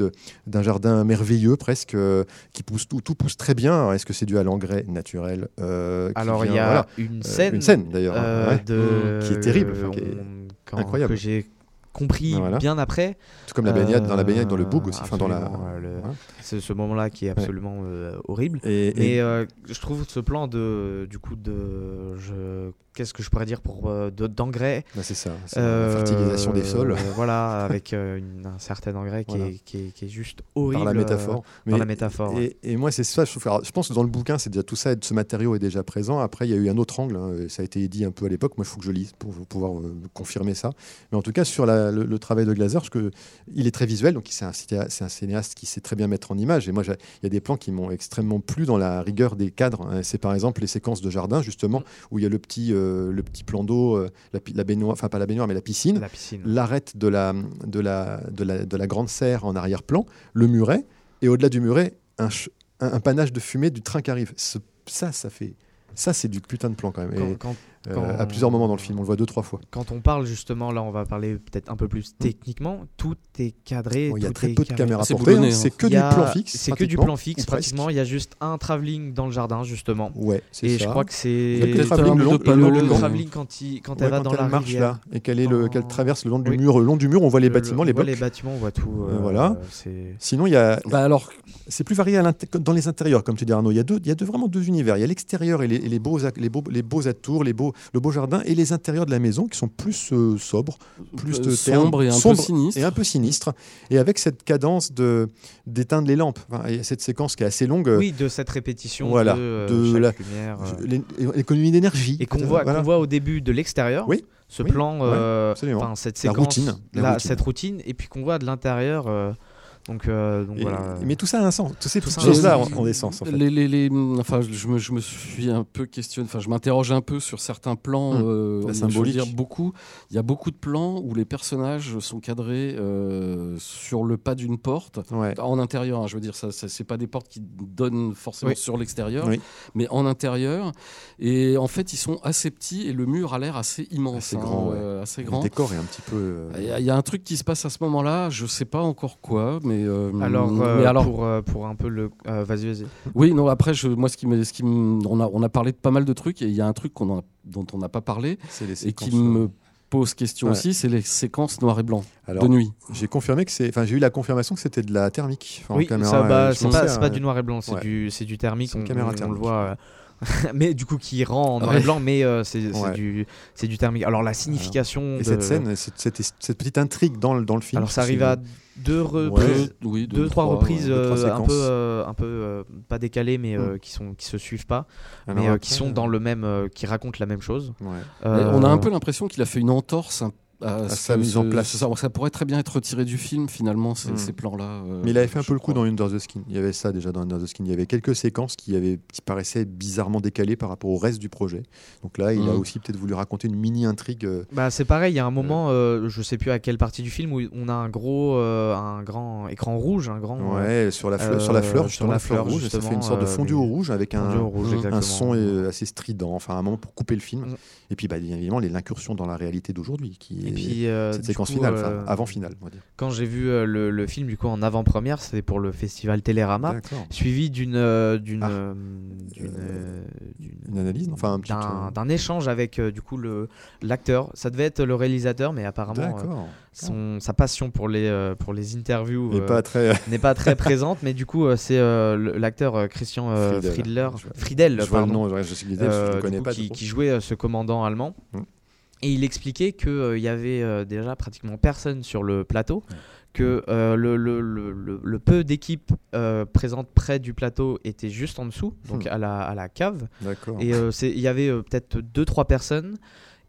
Speaker 4: d'un jardin merveilleux presque, euh, qui pousse tout, tout pousse très bien. Est-ce que c'est dû à l'engrais naturel euh,
Speaker 3: Alors il y a
Speaker 4: voilà.
Speaker 3: une
Speaker 4: Euh,
Speaker 3: scène,
Speaker 4: une scène, d'ailleurs, hein, ouais.
Speaker 3: de-
Speaker 4: Qui est terrible, enfin, qui est
Speaker 3: on- quand-
Speaker 4: incroyable.
Speaker 3: que j'ai compris
Speaker 4: Voilà.
Speaker 3: bien après.
Speaker 4: Tout comme la baignade, dans la baignade, dans le boug aussi, enfin dans la.
Speaker 3: absolument, le-
Speaker 4: Voilà.
Speaker 3: C'est ce moment-là qui est absolument euh, horrible.
Speaker 4: Et, et-
Speaker 3: Mais euh, je trouve ce plan de du coup de je qu'est-ce que je pourrais dire pour euh, de- d'engrais
Speaker 4: bah, c'est ça,
Speaker 3: euh,
Speaker 4: la fertilisation des sols
Speaker 3: euh, voilà *laughs* avec euh, une- un certain engrais qui,
Speaker 4: Voilà.
Speaker 3: est, qui, est, qui est juste horrible
Speaker 4: par la
Speaker 3: euh,
Speaker 4: métaphore.
Speaker 3: par
Speaker 4: Mais-
Speaker 3: la métaphore ouais.
Speaker 4: Et, et moi, c'est ça, je trouve. alors, je pense que dans le bouquin, c'est déjà tout ça, ce matériau est déjà présent. Après, il y a eu un autre angle, hein, ça a été dit un peu à l'époque. Moi, il faut que je lise pour pouvoir confirmer ça. Mais en tout cas, sur la- le, le travail de Glaser, parce que il est très visuel, donc c'est un, cinéaste qui sait très bien mettre en image. Et moi, il y a des plans qui m'ont extrêmement plu dans la rigueur des cadres. hein. C'est par exemple les séquences de jardin, justement, où il y a le petit, euh, le, le petit plan d'eau, euh, la, baignoire, enfin pas la baignoire, mais la piscine,
Speaker 3: La piscine.
Speaker 4: l'arête de la, de, la, de, la, de la grande serre en arrière-plan, le muret, et au-delà du muret, un, un, un panache de fumée du train qui arrive. Ce- ça, ça fait. Ça, c'est du putain de plan quand même.
Speaker 3: Quand,
Speaker 4: Et,
Speaker 3: quand-
Speaker 4: euh, à plusieurs moments dans le film, on le voit deux, trois fois.
Speaker 3: quand on parle justement, là, on va parler peut-être un peu plus techniquement. Tout est cadré.
Speaker 4: Bon, Il y a très peu de caméras
Speaker 5: C'est
Speaker 4: portées, hein,
Speaker 5: hein.
Speaker 4: c'est que du
Speaker 3: a-
Speaker 4: plan fixe.
Speaker 3: C'est que du plan fixe, pratiquement. Il y a juste un travelling dans le jardin, justement.
Speaker 4: Ouais, c'est
Speaker 3: Et
Speaker 4: ça.
Speaker 3: je crois que
Speaker 4: Il y a
Speaker 3: c'est.
Speaker 4: le travelling le
Speaker 3: travelling quand, il, quand
Speaker 4: Ouais,
Speaker 3: elle va
Speaker 4: quand
Speaker 3: dans
Speaker 4: elle
Speaker 3: la
Speaker 4: marche
Speaker 3: rivière.
Speaker 4: là et qu'elle est le-
Speaker 3: Dans-
Speaker 4: qu'elle traverse le long du mur, le long du mur, on voit les
Speaker 3: Le-
Speaker 4: bâtiments,
Speaker 3: on
Speaker 4: les
Speaker 3: voit
Speaker 4: blocs.
Speaker 3: les bâtiments, on voit tout.
Speaker 4: Euh, voilà.
Speaker 3: c'est-
Speaker 4: Sinon, il y a,
Speaker 5: Bah alors,
Speaker 4: c'est plus varié dans les intérieurs, comme tu dis Arnaud. Il y a, deux, il y a deux- vraiment deux univers. Il y a l'extérieur et les, et beaux, les, beaux, les beaux atours, les beaux, le beau jardin, et les intérieurs de la maison qui sont plus euh, sobres, plus de
Speaker 5: euh,
Speaker 4: termes,
Speaker 5: sombre et un
Speaker 4: sombre
Speaker 5: peu sinistre.
Speaker 4: et un peu sinistres, et avec cette cadence de d'éteindre les lampes. Enfin, il y a cette séquence qui est assez longue.
Speaker 3: Oui, de cette répétition
Speaker 4: Voilà,
Speaker 3: de, euh,
Speaker 4: de
Speaker 3: chaque
Speaker 4: la-
Speaker 3: lumière. euh,
Speaker 4: L'économie d'énergie.
Speaker 3: Et qu'on voit,
Speaker 4: voilà.
Speaker 3: qu'on voit au début de l'extérieur,
Speaker 4: Oui,
Speaker 3: ce
Speaker 4: oui,
Speaker 3: plan, euh, cette
Speaker 4: La
Speaker 3: séquence,
Speaker 4: routine, la
Speaker 3: la-
Speaker 4: routine.
Speaker 3: cette routine, et puis qu'on voit de l'intérieur. euh, donc, euh, donc
Speaker 4: Et-
Speaker 3: voilà.
Speaker 4: Mais tout ça a un sens. Toutes ces
Speaker 3: Tout
Speaker 4: petites
Speaker 3: ça a un
Speaker 4: choses-là
Speaker 3: sens.
Speaker 4: ont ont des sens. En fait.
Speaker 5: Les, les, les- enfin, je me, je me suis un peu questionné, enfin, je m'interroge un peu sur certains plans.
Speaker 4: Hum,
Speaker 5: euh,
Speaker 4: la symbolique.
Speaker 5: dire beaucoup. Il y a beaucoup de plans où les personnages sont cadrés euh, sur le pas d'une porte.
Speaker 4: Ouais.
Speaker 5: En intérieur, hein, je veux dire, ça, ça c'est pas des portes qui donnent forcément
Speaker 3: Oui.
Speaker 5: sur l'extérieur,
Speaker 4: Oui.
Speaker 5: mais en intérieur. Et en fait, ils sont assez petits et le mur a l'air assez immense,
Speaker 4: Assez
Speaker 5: hein,
Speaker 4: grand, ouais.
Speaker 5: euh, assez
Speaker 4: Le
Speaker 5: grand.
Speaker 4: décor est un petit peu.
Speaker 5: Il y, y a un truc qui se passe à ce moment-là, je sais pas encore quoi, mais euh,
Speaker 3: Alors, euh,
Speaker 5: mais alors
Speaker 3: pour, euh, pour un peu le. euh, vas-y, vas-y.
Speaker 5: oui, non, après, je, moi, ce qui me, ce qui me- on, a, on a parlé de pas mal de trucs et il y a un truc qu'on en a- dont on n'a pas parlé
Speaker 4: c'est les
Speaker 5: et qui me pose question
Speaker 4: Ouais.
Speaker 5: aussi, c'est les séquences noir et blanc
Speaker 4: Alors,
Speaker 5: de nuit.
Speaker 4: J'ai confirmé que c'est. Enfin, j'ai eu la confirmation que c'était de la thermique. Enfin, en
Speaker 3: oui,
Speaker 4: caméra,
Speaker 3: ça, bah, c'est pas,
Speaker 4: à-
Speaker 3: pas du noir et blanc, c'est
Speaker 4: Ouais.
Speaker 3: du, c'est du thermique. On,
Speaker 4: caméra
Speaker 3: on- on le
Speaker 4: thermique.
Speaker 3: voit. euh, *laughs* mais du coup, qui rend en noir
Speaker 5: Ouais.
Speaker 3: et blanc, mais euh, c'est
Speaker 4: Ouais.
Speaker 3: du, c'est du thermique. Alors, la signification.
Speaker 4: Et
Speaker 3: de-
Speaker 4: cette scène, cette, cette- cette petite intrigue dans le, dans le film.
Speaker 3: Alors, ça arrive à deux
Speaker 4: Ouais.
Speaker 3: reprises.
Speaker 5: Deux, oui,
Speaker 3: deux, trois reprises
Speaker 4: ouais, deux, trois
Speaker 3: euh, un peu, euh, un peu euh, pas décalées, mais euh,
Speaker 4: Mm.
Speaker 3: qui sont qui se suivent pas,
Speaker 4: Alors
Speaker 3: mais euh,
Speaker 4: après,
Speaker 3: qui sont dans le même, euh, qui racontent la même chose.
Speaker 4: Ouais.
Speaker 3: Euh,
Speaker 5: On a un peu l'impression qu'il a fait une entorse un- à,
Speaker 4: sa mise en
Speaker 5: ce-
Speaker 4: place.
Speaker 5: Ça, ça pourrait très bien être retiré du film finalement, ces,
Speaker 4: Mm.
Speaker 5: ces plans-là. euh,
Speaker 4: Mais il avait fait un peu le coup
Speaker 5: crois.
Speaker 4: dans Under the Skin. Il y avait ça déjà dans Under the Skin. Il y avait quelques séquences qui, avaient, qui paraissaient bizarrement décalées par rapport au reste du projet. Donc là, il a
Speaker 5: Mm.
Speaker 4: aussi peut-être voulu raconter une mini intrigue. euh,
Speaker 3: Bah, c'est pareil, il y a un moment, euh, je sais plus à quelle partie du film, où on a un gros, euh, un grand écran rouge, un grand euh,
Speaker 4: Ouais, sur la, fleur,
Speaker 3: euh,
Speaker 4: sur la fleur,
Speaker 3: sur
Speaker 4: justement,
Speaker 3: la
Speaker 4: fleur rouge. Ça fait une sorte de
Speaker 3: euh,
Speaker 4: fondu au rouge avec un,
Speaker 3: fondu rouge,
Speaker 4: son euh, assez strident, enfin un moment pour couper le film.
Speaker 3: Mm.
Speaker 4: Et puis bah, bien évidemment les- l'incursion dans la réalité d'aujourd'hui, qui est
Speaker 3: Et puis, euh,
Speaker 4: cette séquence
Speaker 3: coup,
Speaker 4: finale,
Speaker 3: euh,
Speaker 4: avant finale, on va dire.
Speaker 3: quand j'ai vu euh, le, le film du coup en avant-première, c'était pour le festival Télérama, suivi d'une d'une
Speaker 4: Ah.
Speaker 3: d'une, d'une-
Speaker 4: Une analyse, enfin un petit.
Speaker 3: d'un échange avec du coup le l'acteur. Ça devait être le réalisateur, mais apparemment son sa passion pour les pour les interviews euh,
Speaker 4: pas très.
Speaker 3: n'est pas très *laughs* présente. Mais du coup, c'est l'acteur Christian
Speaker 4: Friedel.
Speaker 3: Friedler,
Speaker 4: Je-
Speaker 3: Friedel,
Speaker 4: je vois le
Speaker 3: pardon,
Speaker 4: nom, je, je je
Speaker 3: du
Speaker 4: connais
Speaker 3: coup,
Speaker 4: pas.
Speaker 3: qui, jouait ce commandant allemand.
Speaker 4: Mm.
Speaker 3: Et il expliquait qu'il y avait euh, déjà pratiquement personne sur le plateau, que euh, le, le- le- le- le peu d'équipes euh, présentes près du plateau était juste en dessous, donc
Speaker 4: Hmm.
Speaker 3: à, la, à la cave.
Speaker 4: D'accord.
Speaker 3: Et euh, il y avait euh, peut-être 2-3 personnes.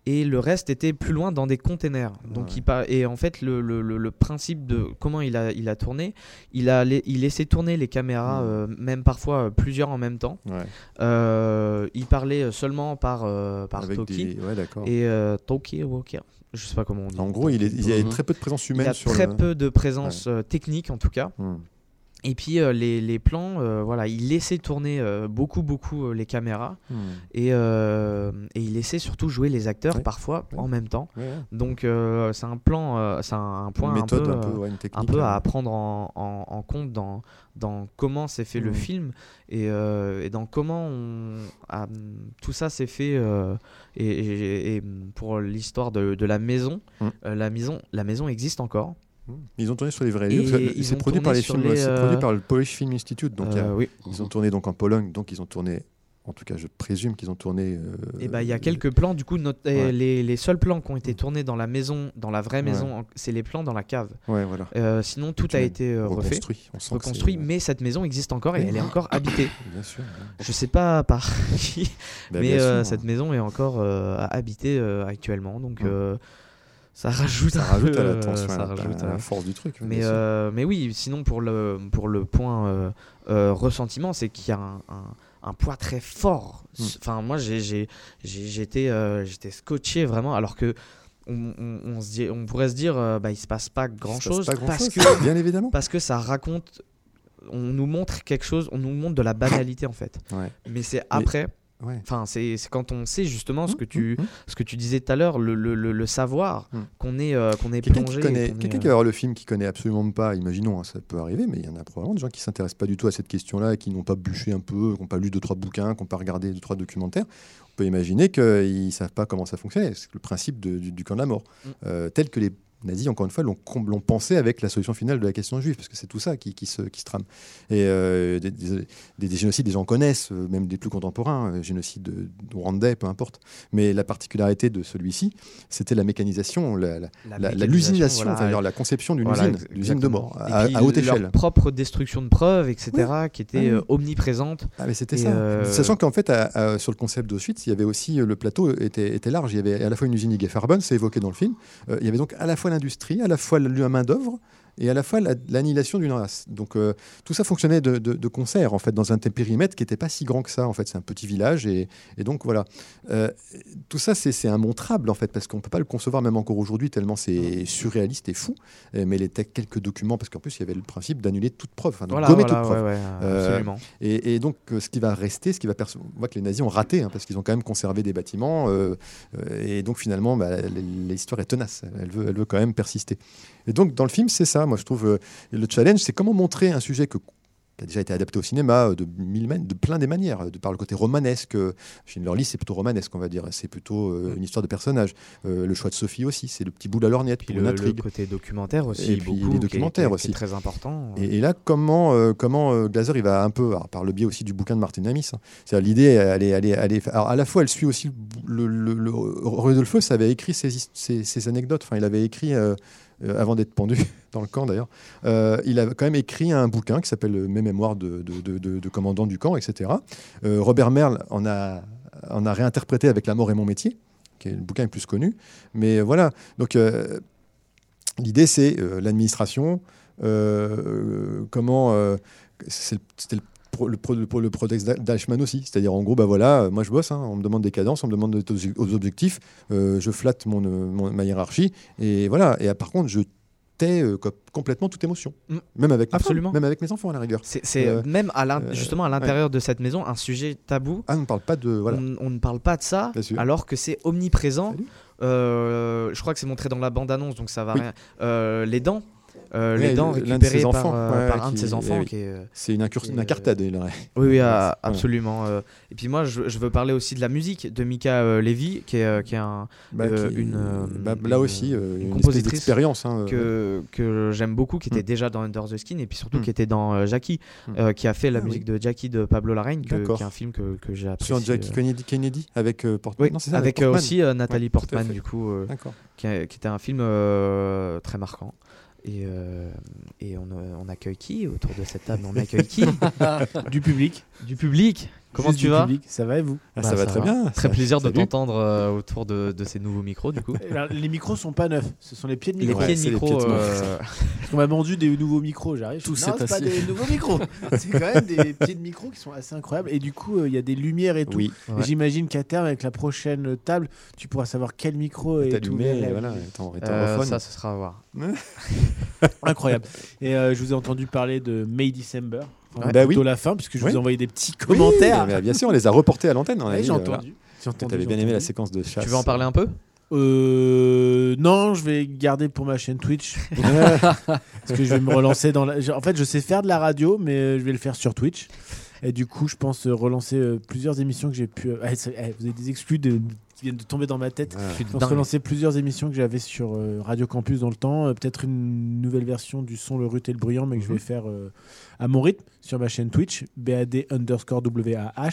Speaker 3: Et le reste était plus loin dans des containers. Donc
Speaker 4: Ouais.
Speaker 3: il pa- et en fait le, le- le- principe de comment il a, il a tourné, il a il laissait tourner les caméras,
Speaker 4: Mm.
Speaker 3: euh, même parfois euh, plusieurs en même temps.
Speaker 4: Ouais.
Speaker 3: Euh, il parlait seulement par, euh, par
Speaker 4: Avec
Speaker 3: Toki
Speaker 4: des...
Speaker 3: Et Toki Walker. Je sais pas comment on dit.
Speaker 4: En gros, il, est- il y a
Speaker 5: Mhm.
Speaker 4: très peu de présence
Speaker 3: il
Speaker 4: humaine
Speaker 3: a
Speaker 4: sur
Speaker 3: très
Speaker 4: le...
Speaker 3: peu de présence technique en tout cas.
Speaker 4: Hmm.
Speaker 3: Et puis euh, les, les plans, euh, voilà, il laissait tourner euh, beaucoup beaucoup les caméras
Speaker 4: Hmm.
Speaker 3: et, et il laissait surtout jouer les acteurs
Speaker 4: Ouais.
Speaker 3: parfois
Speaker 4: Ouais.
Speaker 3: en même temps.
Speaker 4: Ouais.
Speaker 3: Donc c'est un plan, c'est un point
Speaker 4: Une
Speaker 3: un
Speaker 4: méthode
Speaker 3: peu,
Speaker 4: un peu, ouais, une
Speaker 3: un
Speaker 4: technique.
Speaker 3: peu
Speaker 4: hein.
Speaker 3: à prendre en, en- en compte dans, dans comment s'est fait le
Speaker 4: Mhm.
Speaker 3: film et, et dans comment on, a- tout ça s'est fait et, pour l'histoire de, de la maison, euh, la maison, la maison existe encore.
Speaker 4: Hmm. Ils ont tourné sur les vrais lieux. C'est produit par
Speaker 3: tourné
Speaker 4: les
Speaker 3: sur
Speaker 4: films,
Speaker 3: les,
Speaker 4: c'est
Speaker 3: euh,
Speaker 4: produit par le Polish Film Institute. Donc a-
Speaker 3: Euh, oui.
Speaker 4: ils ont tourné donc en Pologne, donc ils ont tourné. En tout cas, je présume qu'ils ont tourné. euh,
Speaker 3: Et bah il y a quelques plans du coup,
Speaker 4: Ouais.
Speaker 3: les, les seuls plans qui ont été tournés dans la maison, dans la vraie maison, c'est les plans dans la cave.
Speaker 4: Ouais, voilà.
Speaker 3: Euh, sinon tout a été refait,
Speaker 4: Reconstruit. On
Speaker 3: mais cette maison existe encore et elle est encore habitée. *laughs*
Speaker 4: Bien sûr.
Speaker 3: Je sais pas par *laughs* qui,
Speaker 4: Bah,
Speaker 3: mais
Speaker 4: sûr.
Speaker 3: cette maison est encore habitée actuellement, donc ça rajoute,
Speaker 4: Ça rajoute
Speaker 3: peu,
Speaker 4: à la *laughs* tension,
Speaker 3: ça rajoute
Speaker 4: à la force du truc.
Speaker 3: Mais, euh, mais oui, sinon pour le, pour le point euh, euh, ressentiment, c'est qu'il y a un, un- un poids très fort.
Speaker 4: Mm.
Speaker 3: Enfin, moi, j'étais j'étais scotché vraiment, alors que on, on- on se dit, on pourrait se dire, bah, il se passe pas grand
Speaker 4: Il se passe
Speaker 3: chose
Speaker 4: pas
Speaker 3: parce
Speaker 4: grand-chose,
Speaker 3: que
Speaker 4: bien évidemment.
Speaker 3: parce que ça raconte, on nous montre quelque chose, on nous montre de la banalité en fait.
Speaker 4: Ouais.
Speaker 3: Mais c'est après,
Speaker 4: Ouais.
Speaker 3: enfin, c'est quand on sait justement ce que
Speaker 4: Mmh,
Speaker 3: tu,
Speaker 4: mmh.
Speaker 3: ce que tu disais tout à l'heure, le, le- le- le savoir qu'on est, euh, qu'on est
Speaker 4: Quelqu'un
Speaker 3: plongé.
Speaker 4: qui,
Speaker 3: est,
Speaker 4: quelqu'un
Speaker 3: euh,
Speaker 4: qui va voir le film qui connaît absolument pas, imaginons, hein, ça peut arriver, mais il y en a probablement des gens qui s'intéressent pas du tout à cette question-là et qui n'ont pas bûché un peu, qui n'ont pas lu deux trois bouquins, qui n'ont pas regardé deux trois documentaires. On peut imaginer qu'ils savent pas comment ça fonctionne. C'est le principe de- du, du camp de la mort. Euh, tel que les nazis, encore une fois, l'ont pensé avec la solution finale de la question juive, parce que c'est tout ça qui, qui se, qui se trame. Et euh, des, des- des- des génocides, les gens connaissent, euh, même des plus contemporains, euh, génocide de, de Rwandais, peu importe. Mais la particularité de celui-ci, c'était la mécanisation, la, la- la- la-
Speaker 3: mécanisation,
Speaker 4: l'usinisation,
Speaker 3: voilà.
Speaker 4: enfin, la conception d'une
Speaker 3: Voilà,
Speaker 4: usine, l'usine de mort, à, haute
Speaker 3: leur
Speaker 4: échelle.
Speaker 3: propre destruction de preuves, etc., qui était
Speaker 4: Ah
Speaker 3: euh, omniprésente.
Speaker 4: Ah, mais c'était ça.
Speaker 3: euh,
Speaker 4: Sachant qu'en fait, à- à- sur le concept d'Auschwitz, il y avait aussi le plateau était, était large. Il y avait à la fois une usine Farben, c'est évoqué dans le film. Il y avait donc à la fois l'industrie, à la fois la main d'œuvre et à la fois la- l'annihilation d'une race. Donc euh, tout ça fonctionnait de, de- de concert en fait dans un périmètre qui n'était pas si grand que ça. En fait, c'est un petit village et, et donc voilà. Euh, tout ça, c'est immontrable en fait parce qu'on peut pas le concevoir même encore aujourd'hui tellement c'est surréaliste et fou. Euh, mais les quelques documents parce qu'en plus il y avait le principe d'annuler toute preuve, enfin de
Speaker 3: Voilà,
Speaker 4: gommer
Speaker 3: voilà,
Speaker 4: toute preuve.
Speaker 3: ouais, ouais,
Speaker 4: Euh,
Speaker 3: absolument.
Speaker 4: Et, et donc, ce qui va rester, ce qui va on voit que les nazis ont raté, hein, parce qu'ils ont quand même conservé des bâtiments. et donc, finalement, bah, l'histoire est tenace. Elle veut, elle veut quand même persister. Et donc, dans le film, c'est ça. Moi, je trouve euh, le challenge, c'est comment montrer un sujet que qui a déjà été adapté au cinéma euh, de, mille de plein des manières, euh, de par le côté romanesque. euh, Schindler List, c'est plutôt romanesque, on va dire. C'est plutôt euh, une histoire de personnage. Euh, le choix de Sophie aussi, c'est le petit bout de la lorgnette pour
Speaker 3: le,
Speaker 4: une
Speaker 3: le
Speaker 4: intrigue.
Speaker 3: côté documentaire aussi,
Speaker 4: Et puis
Speaker 3: beaucoup,
Speaker 4: les documentaires
Speaker 3: qui est-
Speaker 4: aussi.
Speaker 3: qui est très important.
Speaker 4: Et, et là, comment, euh, comment Glaser, il va un peu, alors, par le biais aussi du bouquin de Martin Amis, hein. c'est-à-dire l'idée, elle est, elle est, elle est- alors à la fois, elle suit aussi le, le, avait écrit ses, his- ses- ses anecdotes, enfin, il avait écrit, euh, avant d'être pendu *laughs* dans le camp d'ailleurs, euh, il a quand même écrit un bouquin qui s'appelle Mes mémoires de, commandant du camp, etc. Euh, Robert Merle en a, réinterprété avec La mort et mon métier, qui est le bouquin le plus connu. Mais voilà, donc l'idée, c'est l'administration, comment. C'était le, pro- le, pro- le, pro- le prétexte d'Eichmann aussi. C'est-à-dire, en gros, bah voilà, euh, moi je bosse, hein, on me demande des cadences, on me demande des aux objectifs, euh, je flatte mon, euh, mon- ma hiérarchie, et voilà. Et par contre, je tais euh, co- complètement toute émotion.
Speaker 3: Mm.
Speaker 4: Même avec
Speaker 3: Absolument.
Speaker 4: même avec mes enfants à la rigueur.
Speaker 3: C'est
Speaker 4: Euh,
Speaker 3: même à justement à l'intérieur de cette maison un sujet tabou.
Speaker 4: Ah, on ne parle pas de. Voilà.
Speaker 3: On, on ne parle pas de ça, alors que c'est omniprésent. Je crois que c'est montré dans la bande-annonce, donc ça va
Speaker 4: Oui.
Speaker 3: rien. Les dents. Euh,
Speaker 4: Ouais,
Speaker 3: les dents
Speaker 4: l'un de
Speaker 3: récupérées
Speaker 4: ses
Speaker 3: par,
Speaker 4: enfants,
Speaker 3: euh,
Speaker 4: ouais,
Speaker 3: par un de ses enfants.
Speaker 4: oui.
Speaker 3: euh,
Speaker 4: C'est une, une incartade. il aurait.
Speaker 3: Oui, oui, ah, absolument. euh. Et puis moi, je, je veux parler aussi de la musique de Mika Levy, qui est, euh, qui est un,
Speaker 4: Bah, qui-
Speaker 3: une,
Speaker 4: bah, là
Speaker 3: une-
Speaker 4: aussi,
Speaker 3: une
Speaker 4: une,
Speaker 3: compositrice
Speaker 4: d'expérience. hein,
Speaker 3: que, que j'aime beaucoup, qui était
Speaker 4: Mm.
Speaker 3: déjà dans Under the Skin, et puis surtout
Speaker 4: Mm.
Speaker 3: qui était dans Jackie,
Speaker 4: Mm.
Speaker 3: euh, qui a fait la
Speaker 4: Ah,
Speaker 3: musique
Speaker 4: oui.
Speaker 3: de Jackie de Pablo que-
Speaker 4: D'accord.
Speaker 3: qui est un film que, que j'ai apprécié.
Speaker 4: Sur Jackie. Kennedy, Kennedy avec Portman.
Speaker 3: Oui, avec aussi Nathalie Portman, du coup, qui, était un film très marquant. Et, euh, et on, euh, on accueille qui autour de cette table? On accueille qui? *laughs* *laughs*
Speaker 6: Du public.
Speaker 3: Du public Comment
Speaker 6: Juste
Speaker 3: tu vas
Speaker 6: public. Ça va et vous?
Speaker 4: Ah,
Speaker 3: Bah,
Speaker 4: ça va très bien.
Speaker 3: Très
Speaker 4: ça-
Speaker 3: plaisir de t'entendre euh, autour de, de ces nouveaux micros, du coup.
Speaker 6: Eh ben, Les micros sont pas neufs, ce sont les pieds de
Speaker 3: Les
Speaker 6: micro.
Speaker 4: Ouais,
Speaker 3: pieds de
Speaker 4: c'est les
Speaker 3: micro.
Speaker 4: pieds de micro.
Speaker 3: euh, *laughs*
Speaker 6: qu'on m'a vendu des nouveaux micros, j'arrive.
Speaker 5: Tout
Speaker 6: c'est pas des nouveaux micros. *laughs* c'est quand même des pieds de micro qui sont assez incroyables. Et du coup, euh, il y a des lumières et tout.
Speaker 4: Oui,
Speaker 3: Ouais.
Speaker 6: J'imagine qu'à terme, avec la prochaine table, tu pourras savoir quel micro est
Speaker 4: allumé.
Speaker 6: et
Speaker 4: Voilà,
Speaker 3: ça, ce sera à voir. *laughs*
Speaker 6: Incroyable. Et je vous ai entendu parler de May December. Enfin,
Speaker 4: Ouais. Bah
Speaker 6: plutôt
Speaker 4: oui.
Speaker 6: la fin, puisque je
Speaker 4: Oui.
Speaker 6: vous ai envoyé des petits
Speaker 4: Oui,
Speaker 6: commentaires.
Speaker 4: mais bien sûr, on les a reportés à l'antenne.
Speaker 6: j'ai
Speaker 4: euh,
Speaker 6: entendu. J'ai entendu,
Speaker 4: T'avais
Speaker 6: j'ai
Speaker 4: bien aimé la séquence de chasse.
Speaker 3: Tu veux en parler un peu?
Speaker 6: Euh, non, je vais garder pour ma chaîne Twitch. *laughs* Parce que je vais me relancer dans la. En fait, je sais faire de la radio, mais euh, je vais le faire sur Twitch. Et du coup, je pense euh, relancer plusieurs émissions que j'ai pu. ah, eh, vous avez des exclus de- qui viennent de tomber dans ma tête.
Speaker 3: Je
Speaker 6: pense
Speaker 3: dingue.
Speaker 6: relancer plusieurs émissions que j'avais sur euh, Radio Campus dans le temps. euh, Peut-être une nouvelle version du son Le Rut et le Bruyant, mais que je vais faire euh, à mon rythme sur ma chaîne Twitch, BAD underscore WAH.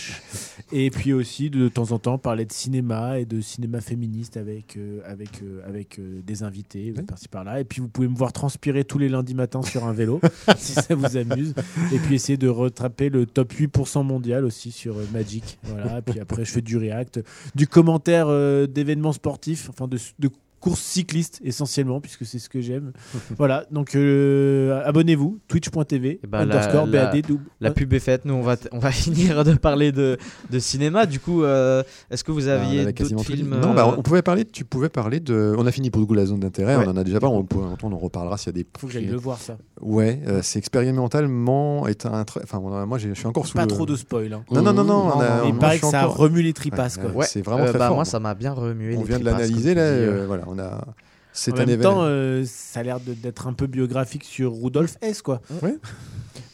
Speaker 6: et puis aussi de temps en temps parler de cinéma et de cinéma féministe avec, euh, avec, euh, avec euh, des invités
Speaker 4: Oui.
Speaker 6: par-ci par-là. Et puis vous pouvez me voir transpirer tous les lundis matins sur un vélo *laughs* si ça vous amuse. Et puis essayer de rattraper le top 8% mondial aussi sur euh, Magic. Voilà. Et puis après, je fais du react, du commentaire euh, d'événements sportifs, enfin de, de course cycliste essentiellement, puisque c'est ce que j'aime. *laughs* voilà, donc euh, abonnez-vous, twitch.tv,
Speaker 3: bah, la-
Speaker 6: underscore
Speaker 3: la-
Speaker 6: BAD double.
Speaker 3: La pub est faite, nous on va, on va *laughs* finir de parler de, de cinéma. Du coup, euh, est-ce que vous
Speaker 4: on
Speaker 3: aviez
Speaker 4: quasiment
Speaker 3: d'autres films
Speaker 4: Non, bah,
Speaker 3: euh,
Speaker 4: on pouvait parler. Tu pouvais parler de. On a fini pour le coup la zone d'intérêt.
Speaker 6: Ouais.
Speaker 4: On en a déjà parlé. On, on en reparlera s'il y a des.
Speaker 6: Faut que j'aille le voir ça.
Speaker 4: Ouais, euh, c'est expérimentalement est un. tra- Enfin, moi, je suis encore sous.
Speaker 6: Pas
Speaker 4: le-
Speaker 6: trop de spoil. hein.
Speaker 4: Non, non, non, non. a-
Speaker 6: Il paraît que ça
Speaker 4: encore-
Speaker 6: remue les tripasses.
Speaker 4: Ouais. C'est vraiment très
Speaker 3: bah,
Speaker 4: fort.
Speaker 3: Moi, ça m'a bien remué.
Speaker 4: on
Speaker 3: les
Speaker 4: vient de l'analyser là. voilà, on a. C'est
Speaker 6: en
Speaker 4: un
Speaker 6: même
Speaker 4: événement.
Speaker 6: temps, euh, ça a l'air de- d'être un peu biographique sur Rudolf S. Quoi.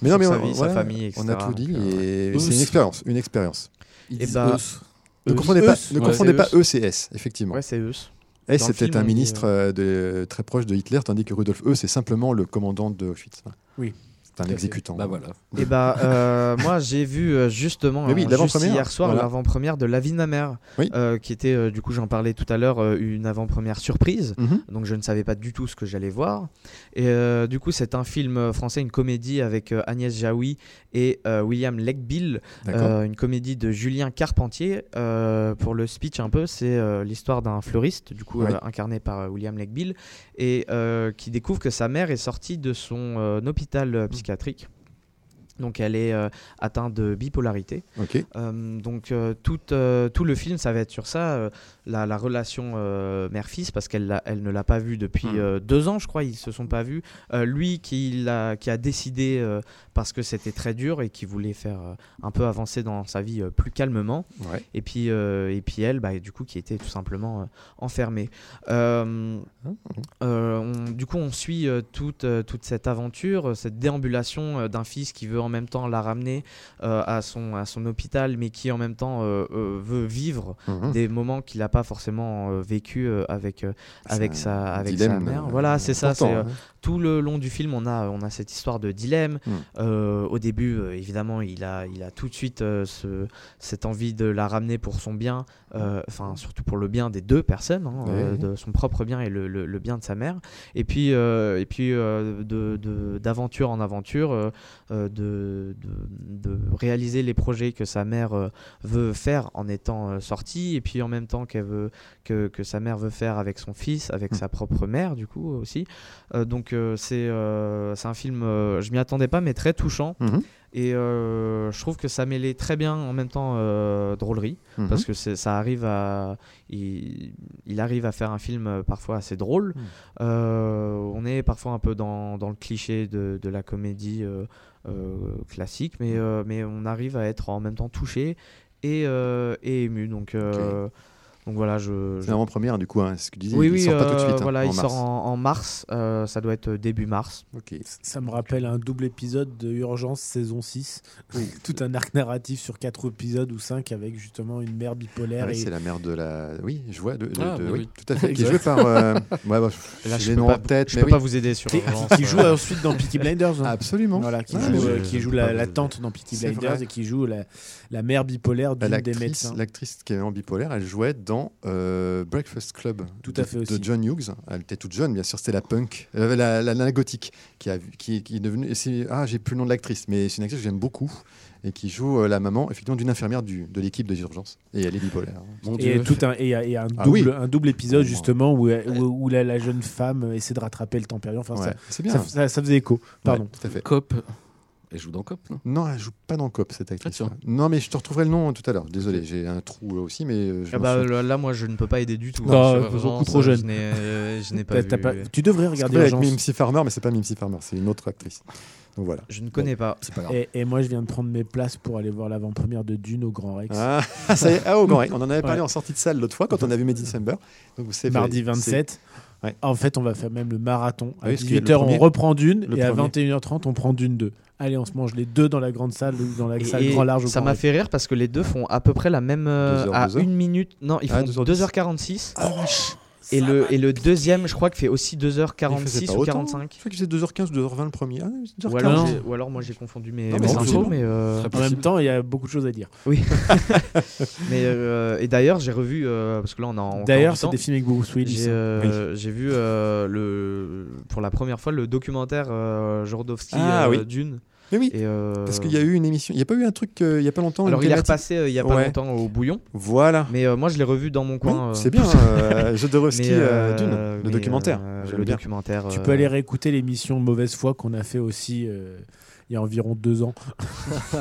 Speaker 4: mais non, mais
Speaker 3: sa
Speaker 4: on,
Speaker 3: vie, sa famille,
Speaker 4: on a
Speaker 3: etc.
Speaker 4: tout dit.
Speaker 3: Euh,
Speaker 4: Et c'est une expérience, une expérience.
Speaker 5: Ils
Speaker 3: Et
Speaker 5: disent
Speaker 3: bah,
Speaker 5: Eus.
Speaker 4: Ne confondez pas, ne
Speaker 5: Ouais,
Speaker 4: confondez
Speaker 3: c'est
Speaker 4: pas
Speaker 3: Eus.
Speaker 4: ECS, effectivement.
Speaker 3: Ouais, c'est eux.
Speaker 4: S, c'est
Speaker 3: film,
Speaker 4: un
Speaker 3: dit,
Speaker 4: ministre euh, de, très proche de Hitler, tandis que Rudolf E, c'est simplement le commandant de Auschwitz.
Speaker 6: Oui.
Speaker 4: Un exécutant.
Speaker 5: Bah voilà. *laughs*
Speaker 3: Et bah, euh, moi, j'ai vu euh, justement
Speaker 4: oui,
Speaker 3: euh, juste hier soir
Speaker 4: Voilà.
Speaker 3: l'avant-première de La vie de ma mère,
Speaker 4: Oui.
Speaker 3: euh, qui était, euh, du coup, j'en parlais tout à l'heure, euh, une avant-première surprise.
Speaker 4: Mhm.
Speaker 3: Donc je ne savais pas du tout ce que j'allais voir. Et euh, du coup, c'est un film français, une comédie avec euh, Agnès Jaoui et euh, William Legbill, euh, une comédie de Julien Carpentier. Euh, pour le speech un peu, c'est euh, l'histoire d'un fleuriste, du coup euh, incarné par euh, William Legbill, et euh, qui découvre que sa mère est sortie de son euh, hôpital euh, psychiatrique. Donc elle est euh, atteinte de bipolarité. Euh, donc euh, tout, tout le film, ça va être sur ça, la, la relation mère-fils, parce qu'elle elle ne l'a pas vu depuis
Speaker 4: Mm.
Speaker 3: euh, deux ans, je crois, ils se sont pas vus. Lui qui, l'a- qui a décidé, parce que c'était très dur et qui voulait faire un peu avancer dans sa vie plus calmement,
Speaker 4: Ouais.
Speaker 3: et puis, et puis elle, bah, du coup, qui était tout simplement enfermée. Euh, on- du coup, on suit toute, toute cette aventure, cette déambulation d'un fils qui veut en même temps la ramener euh, à, son, à son hôpital, mais qui en même temps euh, euh, veut vivre
Speaker 4: Mhm.
Speaker 3: des moments qu'il n'a pas forcément vécu avec, avec, sa, avec sa
Speaker 4: dilemme,
Speaker 3: mère. Voilà, c'est ça.
Speaker 4: Hein.
Speaker 3: tout le long du film, on a, on a cette histoire de dilemme.
Speaker 4: Mm.
Speaker 3: Au début, évidemment, il a, il a tout de suite ce, cette envie de la ramener pour son bien, enfin surtout pour le bien des deux personnes, hein,
Speaker 4: Ouais.
Speaker 3: de son propre bien et le, le- le bien de sa mère. Et puis, et puis de- de- d'aventure en aventure, euh, euh, de, de, de réaliser les projets que sa mère euh, veut faire en étant euh, sortie, et puis en même temps qu'elle veut que, que sa mère veut faire avec son fils, avec
Speaker 4: Mm.
Speaker 3: sa propre mère, du coup aussi. Euh, donc c'est c'est un film, je m'y attendais pas, mais très touchant.
Speaker 4: Mhm.
Speaker 3: Et euh, je trouve que ça mêlait très bien en même temps euh, drôlerie,
Speaker 4: Mhm.
Speaker 3: parce que ça arrive à, il, il arrive à faire un film euh, parfois assez drôle.
Speaker 4: Mhm.
Speaker 3: Euh, on est parfois un peu dans, dans le cliché de, de la comédie classique, mais, euh, mais on arrive à être en même temps touché et, et ému. Donc, donc voilà, je,
Speaker 4: C'est
Speaker 3: je-
Speaker 4: l'avant-première, du coup, hein, c'est ce que tu disais.
Speaker 3: oui,
Speaker 4: il
Speaker 3: oui,
Speaker 4: sort pas tout de
Speaker 3: euh,
Speaker 4: suite. hein,
Speaker 3: voilà,
Speaker 4: en
Speaker 3: il
Speaker 4: mars.
Speaker 3: sort en, en mars. euh, ça doit être début mars.
Speaker 4: Ok.
Speaker 6: Ça me rappelle un double épisode de Urgence saison 6. *laughs* Tout un arc narratif sur 4 épisodes ou 5 avec justement une mère bipolaire.
Speaker 4: Ah
Speaker 6: et...
Speaker 4: c'est la mère de la. Oui, je vois. De, de-
Speaker 5: Ah,
Speaker 4: de-
Speaker 5: bah
Speaker 4: oui,
Speaker 5: oui.
Speaker 4: tout à fait. *laughs* qui est jouée par. euh, ouais, bah, *laughs*
Speaker 3: Là,
Speaker 4: j'ai
Speaker 3: je
Speaker 4: les
Speaker 3: peux pas,
Speaker 4: tête,
Speaker 3: je
Speaker 4: mais
Speaker 3: peux
Speaker 4: oui.
Speaker 3: pas vous aider sur
Speaker 6: Qui,
Speaker 3: Urgence,
Speaker 6: qui joue
Speaker 3: euh.
Speaker 6: ensuite dans Peaky Blinders. hein.
Speaker 4: Absolument.
Speaker 6: Voilà, qui
Speaker 4: Ah,
Speaker 6: joue, euh,
Speaker 4: je-
Speaker 6: qui
Speaker 3: je
Speaker 6: joue la, tante dans Peaky Blinders
Speaker 4: vrai.
Speaker 6: et qui joue la, la mère bipolaire d'une des
Speaker 4: L'actrice,
Speaker 6: médecins.
Speaker 4: l'actrice qui est en bipolaire, elle jouait dans euh, Breakfast Club
Speaker 6: Tout
Speaker 4: de. John Hughes. Elle était toute jeune, bien sûr, c'était la punk, euh, la, la, la gothique, qui, a, qui, qui est devenue. Ah, j'ai plus le nom de l'actrice, mais c'est une actrice que j'aime beaucoup et qui joue euh, la maman, effectivement, d'une infirmière du, de l'équipe des urgences. Et elle est bipolaire.
Speaker 5: Mon
Speaker 6: Et
Speaker 5: Dieu.
Speaker 6: tout un, et, et un, double,
Speaker 4: Ah oui.
Speaker 6: un double épisode
Speaker 4: Oh,
Speaker 6: justement où, où, où la, la jeune femme essaie de rattraper le tempérament. Enfin,
Speaker 4: Ouais, c'est
Speaker 6: ça,
Speaker 4: bien.
Speaker 6: ça, ça- ça faisait écho. Pardon.
Speaker 4: Ouais, tout à fait.
Speaker 5: Cop. Elle joue dans Cop, non?
Speaker 4: Non, elle joue pas dans Cop, cette
Speaker 5: Ah,
Speaker 4: actrice.
Speaker 5: tiens.
Speaker 4: non, mais je te retrouverai le nom tout à l'heure. Désolé, j'ai un trou là aussi, mais euh, je
Speaker 3: Ah bah, là, moi, je ne peux pas aider du tout.
Speaker 6: Non,
Speaker 3: hein, sur
Speaker 6: beaucoup trop jeune.
Speaker 3: Je n'ai, euh, je n'ai *laughs* pas
Speaker 6: Tu devrais regarder
Speaker 4: avec. Mimsy Farmer, mais c'est pas Mimsy Farmer, c'est une autre actrice. Donc voilà.
Speaker 3: Je ne connais pas.
Speaker 5: C'est pas grave.
Speaker 6: Et, et moi, je viens de prendre mes places pour aller voir l'avant-première de Dune au Grand Rex.
Speaker 4: Ah, *laughs* ça y est, ah, au Grand Rex. On en avait *laughs* parlé
Speaker 6: Ouais.
Speaker 4: en sortie de salle l'autre fois quand on a vu Made December. Donc c'est
Speaker 6: Mardi
Speaker 4: c'est-
Speaker 6: 27.
Speaker 4: Ouais.
Speaker 6: En fait, on va faire même le marathon. À
Speaker 4: oui, parce que le
Speaker 6: 18h,
Speaker 4: premier-
Speaker 6: on reprend Dune. Et à
Speaker 4: premier.
Speaker 6: 21h30, on prend Dune 2. Allez, on se mange les deux dans la grande salle ou dans la
Speaker 3: Et-
Speaker 6: salle
Speaker 3: et
Speaker 6: grand large au
Speaker 3: ça m'a fait rire parce que les deux font à peu près la même euh,
Speaker 4: Deux heures,
Speaker 3: à
Speaker 4: deux
Speaker 3: une minute. Non, ils
Speaker 4: Ah,
Speaker 3: font
Speaker 4: 2h10.
Speaker 3: 2h46.
Speaker 6: Ah.
Speaker 3: Et le et le deuxième, je crois, que fait aussi
Speaker 4: Il faisait
Speaker 3: 2h46
Speaker 4: pas
Speaker 3: ou
Speaker 4: autant.
Speaker 3: 45.
Speaker 4: Je crois qu'il faisait 2h15 ou 2h20 le premier. Ah, non, c'est 2h15.
Speaker 3: Ou alors, ou alors moi j'ai confondu mes,
Speaker 4: Non, mais
Speaker 3: mes
Speaker 4: c'est
Speaker 3: infos, mais euh,
Speaker 6: En même temps, il y a beaucoup de choses à dire. *laughs* *laughs*
Speaker 3: mais euh, et d'ailleurs j'ai revu euh, parce que là on a
Speaker 6: D'ailleurs, c'est des films avec Bruce Willis.
Speaker 3: J'ai euh, j'ai vu euh, le pour la première fois le documentaire euh, Jodorowsky
Speaker 4: Ah,
Speaker 3: euh,
Speaker 4: oui.
Speaker 3: Dune.
Speaker 4: Mais oui,
Speaker 3: Et, euh,
Speaker 4: parce qu'il y a eu une émission. Il n'y a pas eu un truc euh, il n'y a pas longtemps
Speaker 3: Alors il est repassé euh, il y a pas
Speaker 4: Ouais.
Speaker 3: longtemps au bouillon,
Speaker 4: Voilà.
Speaker 3: mais euh, moi je l'ai revu dans mon
Speaker 4: Oui,
Speaker 3: coin. euh,
Speaker 4: c'est bien, euh, *laughs* Jodorowsky Dune, le documentaire.
Speaker 3: euh,
Speaker 4: J'aime
Speaker 3: le
Speaker 4: bien.
Speaker 3: documentaire.
Speaker 6: Tu
Speaker 3: euh,
Speaker 6: peux aller réécouter l'émission Mauvaise foi qu'on a fait aussi euh, il y a environ deux ans. *laughs*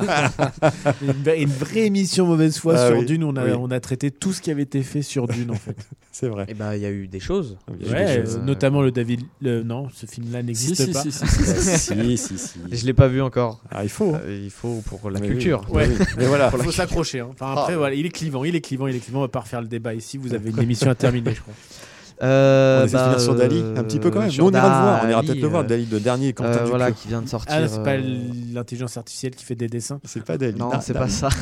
Speaker 6: une, vraie- une vraie émission Mauvaise foi
Speaker 4: Ah
Speaker 6: sur
Speaker 4: oui,
Speaker 6: Dune. On a,
Speaker 4: oui.
Speaker 6: on a traité tout ce qui avait été fait sur Dune en fait. *laughs*
Speaker 4: C'est vrai.
Speaker 3: Eh ben, il y a eu des choses.
Speaker 4: Eu
Speaker 6: Ouais,
Speaker 4: des choses.
Speaker 6: euh, notamment le David. Le, non, ce film-là n'existe
Speaker 5: si,
Speaker 6: pas.
Speaker 5: si, si, si, si. *laughs*
Speaker 4: si, si, si.
Speaker 3: Je l'ai pas vu encore.
Speaker 4: Ah, il faut. hein.
Speaker 3: Euh, il faut pour la
Speaker 4: Mais
Speaker 3: culture.
Speaker 4: oui. Oui. Mais voilà.
Speaker 6: Il faut s'accrocher. hein. Enfin, après,
Speaker 4: Ah.
Speaker 6: voilà, il est clivant, il est clivant, il est clivant. On va pas refaire le débat ici. Vous avez une émission à terminer, je crois.
Speaker 3: Euh,
Speaker 4: On essaie de
Speaker 3: bah,
Speaker 4: finir sur Dali
Speaker 3: euh,
Speaker 4: un petit peu quand même.
Speaker 3: sur
Speaker 4: Nous, on ira le voir. On ira peut-être le voir.
Speaker 3: euh,
Speaker 4: Dali, le dernier Quentin
Speaker 3: euh, voilà, qui vient de sortir.
Speaker 6: Ah, c'est pas
Speaker 3: euh,
Speaker 6: l'intelligence artificielle qui fait des dessins.
Speaker 4: C'est pas Dali.
Speaker 3: Non,
Speaker 4: Ah,
Speaker 3: c'est pas ça. *laughs*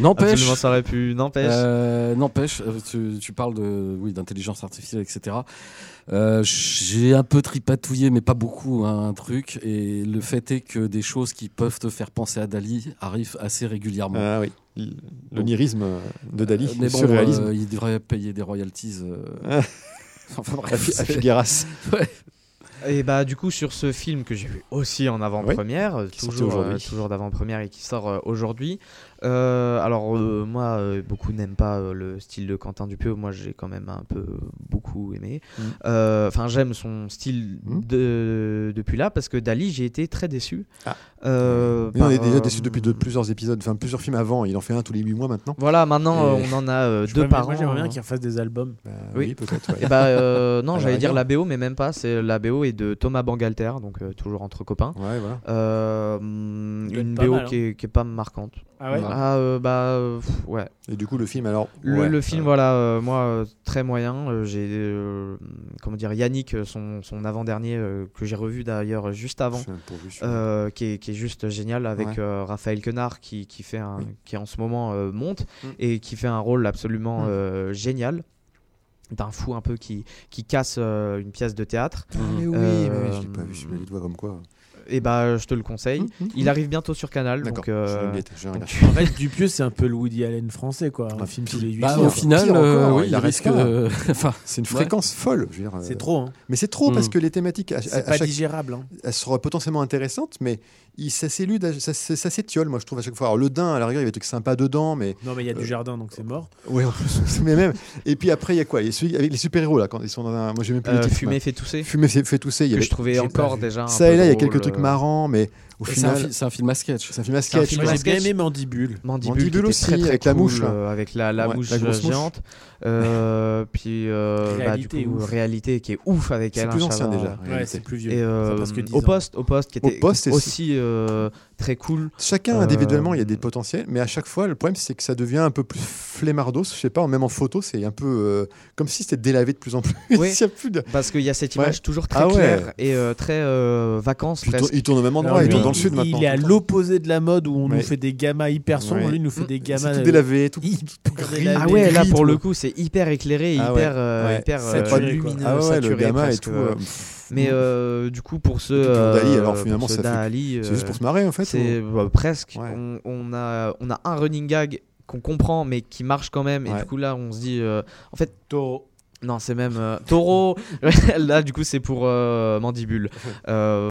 Speaker 5: N'empêche.
Speaker 3: Absolument, ça aurait pu. N'empêche.
Speaker 5: Euh, N'empêche, euh, tu, tu parles de oui d'intelligence artificielle, etc. Euh, J'ai un peu tripatouillé, mais pas beaucoup, hein, un truc. Et le fait est que des choses qui peuvent te faire penser à Dali arrivent assez régulièrement.
Speaker 4: Ah oui. L'onirisme de Dali,
Speaker 5: Euh, mais
Speaker 4: le
Speaker 5: bon,
Speaker 4: surréalisme.
Speaker 5: euh, il devrait payer des royalties. euh,
Speaker 4: Ah. *laughs*
Speaker 5: enfin
Speaker 4: à,
Speaker 5: bref,
Speaker 4: à
Speaker 5: c'est-
Speaker 4: Figueras.
Speaker 3: Et bah du coup sur ce film que j'ai vu aussi en avant-première, euh,
Speaker 4: Qui est sorti
Speaker 3: toujours, euh, toujours d'avant-première et qui sort euh, aujourd'hui. Euh, alors euh, moi euh, beaucoup n'aiment pas euh, le style de Quentin Dupieux, moi j'ai quand même un peu beaucoup aimé.
Speaker 4: Mm.
Speaker 3: Euh, Enfin j'aime son style
Speaker 4: Mm.
Speaker 3: de, depuis là parce que Dali j'ai été très déçu.
Speaker 4: Ah.
Speaker 3: Euh,
Speaker 4: on est déjà
Speaker 3: euh,
Speaker 4: déçus depuis de, plusieurs épisodes, enfin plusieurs films avant. Il en fait un tous les 8 mois maintenant.
Speaker 3: Voilà maintenant euh, on en a euh, deux par
Speaker 6: Moi,
Speaker 3: an.
Speaker 6: j'aimerais bien
Speaker 3: hein.
Speaker 6: qu'ils refassent des albums.
Speaker 4: Bah,
Speaker 3: Oui.
Speaker 4: oui, peut-être. ouais.
Speaker 3: Et bah euh, *laughs* non j'allais dire la BO mais même pas c'est la BO est de Thomas Bangalter donc euh, toujours entre copains.
Speaker 4: Ouais, voilà.
Speaker 6: Être
Speaker 3: une BO
Speaker 6: mal, hein.
Speaker 3: qui, est, qui est pas marquante.
Speaker 6: Ah ouais?
Speaker 4: Ouais.
Speaker 3: Ah euh, bah euh, pff, ouais.
Speaker 4: Et du coup, le film, alors.
Speaker 3: Le,
Speaker 4: ouais,
Speaker 3: le film
Speaker 4: euh,
Speaker 3: voilà moi très moyen. J'ai comment dire Yannick son, son avant dernier que j'ai revu d'ailleurs juste avant.
Speaker 4: pourvu,
Speaker 3: qui, est, qui est juste génial avec
Speaker 4: Ouais.
Speaker 3: Raphaël Quenard qui, qui fait un,
Speaker 4: Oui.
Speaker 3: qui en ce moment monte
Speaker 4: Mm.
Speaker 3: et qui fait un rôle absolument
Speaker 4: Mm.
Speaker 3: génial d'un fou un peu qui, qui casse euh, une pièce de théâtre
Speaker 4: Ah, mais oui,
Speaker 3: Euh,
Speaker 4: mais oui, je l'ai pas vu. Je me doigt comme quoi.
Speaker 3: Et bah je te le conseille
Speaker 4: Hum, hum,
Speaker 3: il arrive bientôt sur Canal donc, euh,
Speaker 4: je je
Speaker 3: donc.
Speaker 6: En fait, Dupieux, c'est un peu le Woody Allen français, quoi. Un
Speaker 4: Ah,
Speaker 6: film tous les 8
Speaker 5: Bah, au final, euh, oui,
Speaker 4: il
Speaker 5: il risque. euh, *laughs* enfin,
Speaker 4: C'est une
Speaker 5: Ouais.
Speaker 4: fréquence folle. je veux dire, euh,
Speaker 6: C'est trop, hein.
Speaker 4: Mais c'est trop parce
Speaker 5: Mm.
Speaker 4: que les thématiques, à, à-
Speaker 6: C'est
Speaker 4: à
Speaker 6: pas
Speaker 4: chaque-
Speaker 6: digérable. Hein.
Speaker 4: elles seront potentiellement intéressantes, mais il, ça s'élude, ça, ça, s'étiole, moi je trouve à chaque fois. Alors le daim, à la rigueur, il y avait des trucs sympas dedans, mais
Speaker 6: Non, mais il y a
Speaker 4: Euh,
Speaker 6: du jardin, donc c'est mort.
Speaker 4: ouais, en plus, *laughs* mais même. Et puis après, il y a quoi? Il y a celui avec les super héros là, quand ils sont dans un. Moi, j'ai même plus
Speaker 3: euh. Fumer fait tousser
Speaker 4: Fumer fait, fait tousser. Il y
Speaker 3: que je trouvais encore déjà
Speaker 4: ça et là, il y a quelques trucs marrants, mais au
Speaker 5: c'est un,
Speaker 4: final,
Speaker 5: fi- c'est un film à sketch.
Speaker 4: c'est un film à
Speaker 3: C'est un
Speaker 4: sketch.
Speaker 6: j'ai bien
Speaker 3: sketch.
Speaker 6: aimé Mandibule.
Speaker 3: Mandibule,
Speaker 4: aussi,
Speaker 3: très, très
Speaker 4: avec la mouche, là.
Speaker 3: euh, avec la, la
Speaker 4: Ouais,
Speaker 3: mouche
Speaker 4: la grosse mouche.
Speaker 3: géante euh, *laughs* puis euh, bah,
Speaker 6: Réalité
Speaker 3: du coup, réalité qui est ouf avec
Speaker 4: C'est
Speaker 3: Alain
Speaker 4: plus ancien
Speaker 3: Chabat.
Speaker 4: déjà.
Speaker 6: Ouais, c'est plus vieux.
Speaker 3: et
Speaker 6: Ça a
Speaker 3: euh,
Speaker 6: presque 10
Speaker 3: au poste au poste qui
Speaker 4: Au
Speaker 3: était
Speaker 4: poste, c'est-
Speaker 3: aussi euh, très cool
Speaker 4: Chacun
Speaker 3: Euh,
Speaker 4: individuellement, il y a des potentiels, mais à chaque fois, le problème, c'est que ça devient un peu plus flemmardos. Je sais pas, même en photo, c'est un peu euh, comme si c'était délavé de plus en plus.
Speaker 3: Oui. *laughs*
Speaker 4: Il y a plus de.
Speaker 3: parce qu'il y a cette
Speaker 4: Ouais.
Speaker 3: image toujours très
Speaker 4: Ah ouais.
Speaker 3: claire et euh, très euh, vacances
Speaker 4: Il tourne,
Speaker 3: presque
Speaker 4: il tourne au même endroit, il tourne dans le sud
Speaker 6: il est à
Speaker 4: tout
Speaker 6: l'opposé de la mode où on
Speaker 4: Ouais.
Speaker 6: nous fait des gammas hyper sombres.
Speaker 4: Ouais.
Speaker 6: Lui, il nous fait des
Speaker 4: C'est
Speaker 6: gammas.
Speaker 4: tout
Speaker 6: euh,
Speaker 4: délavé, tout.
Speaker 6: hyper
Speaker 4: gris.
Speaker 3: ah ouais là pour
Speaker 4: tout.
Speaker 3: le coup c'est hyper éclairé
Speaker 4: Ah
Speaker 3: hyper
Speaker 4: ouais.
Speaker 3: euh,
Speaker 4: Ouais.
Speaker 3: hyper euh,
Speaker 6: Saturé,
Speaker 3: lumineux
Speaker 6: quoi.
Speaker 4: Ah ouais,
Speaker 3: saturé
Speaker 4: le
Speaker 3: presque,
Speaker 4: et tout.
Speaker 3: euh.
Speaker 4: euh,
Speaker 3: mais euh, du coup pour ce
Speaker 4: Dali, alors,
Speaker 3: euh,
Speaker 4: finalement, ça fait-
Speaker 3: Dali,
Speaker 4: C'est juste
Speaker 3: euh,
Speaker 4: pour se marrer en fait.
Speaker 3: C'est
Speaker 4: ou-
Speaker 3: bah, presque.
Speaker 4: Ouais.
Speaker 3: On, on a, on a un running gag qu'on comprend mais qui marche quand même. Et du coup là on se dit, euh, en fait,
Speaker 6: Taureau.
Speaker 3: non c'est même euh, taureau. *laughs* là du coup c'est pour euh, mandibule. Euh, *laughs*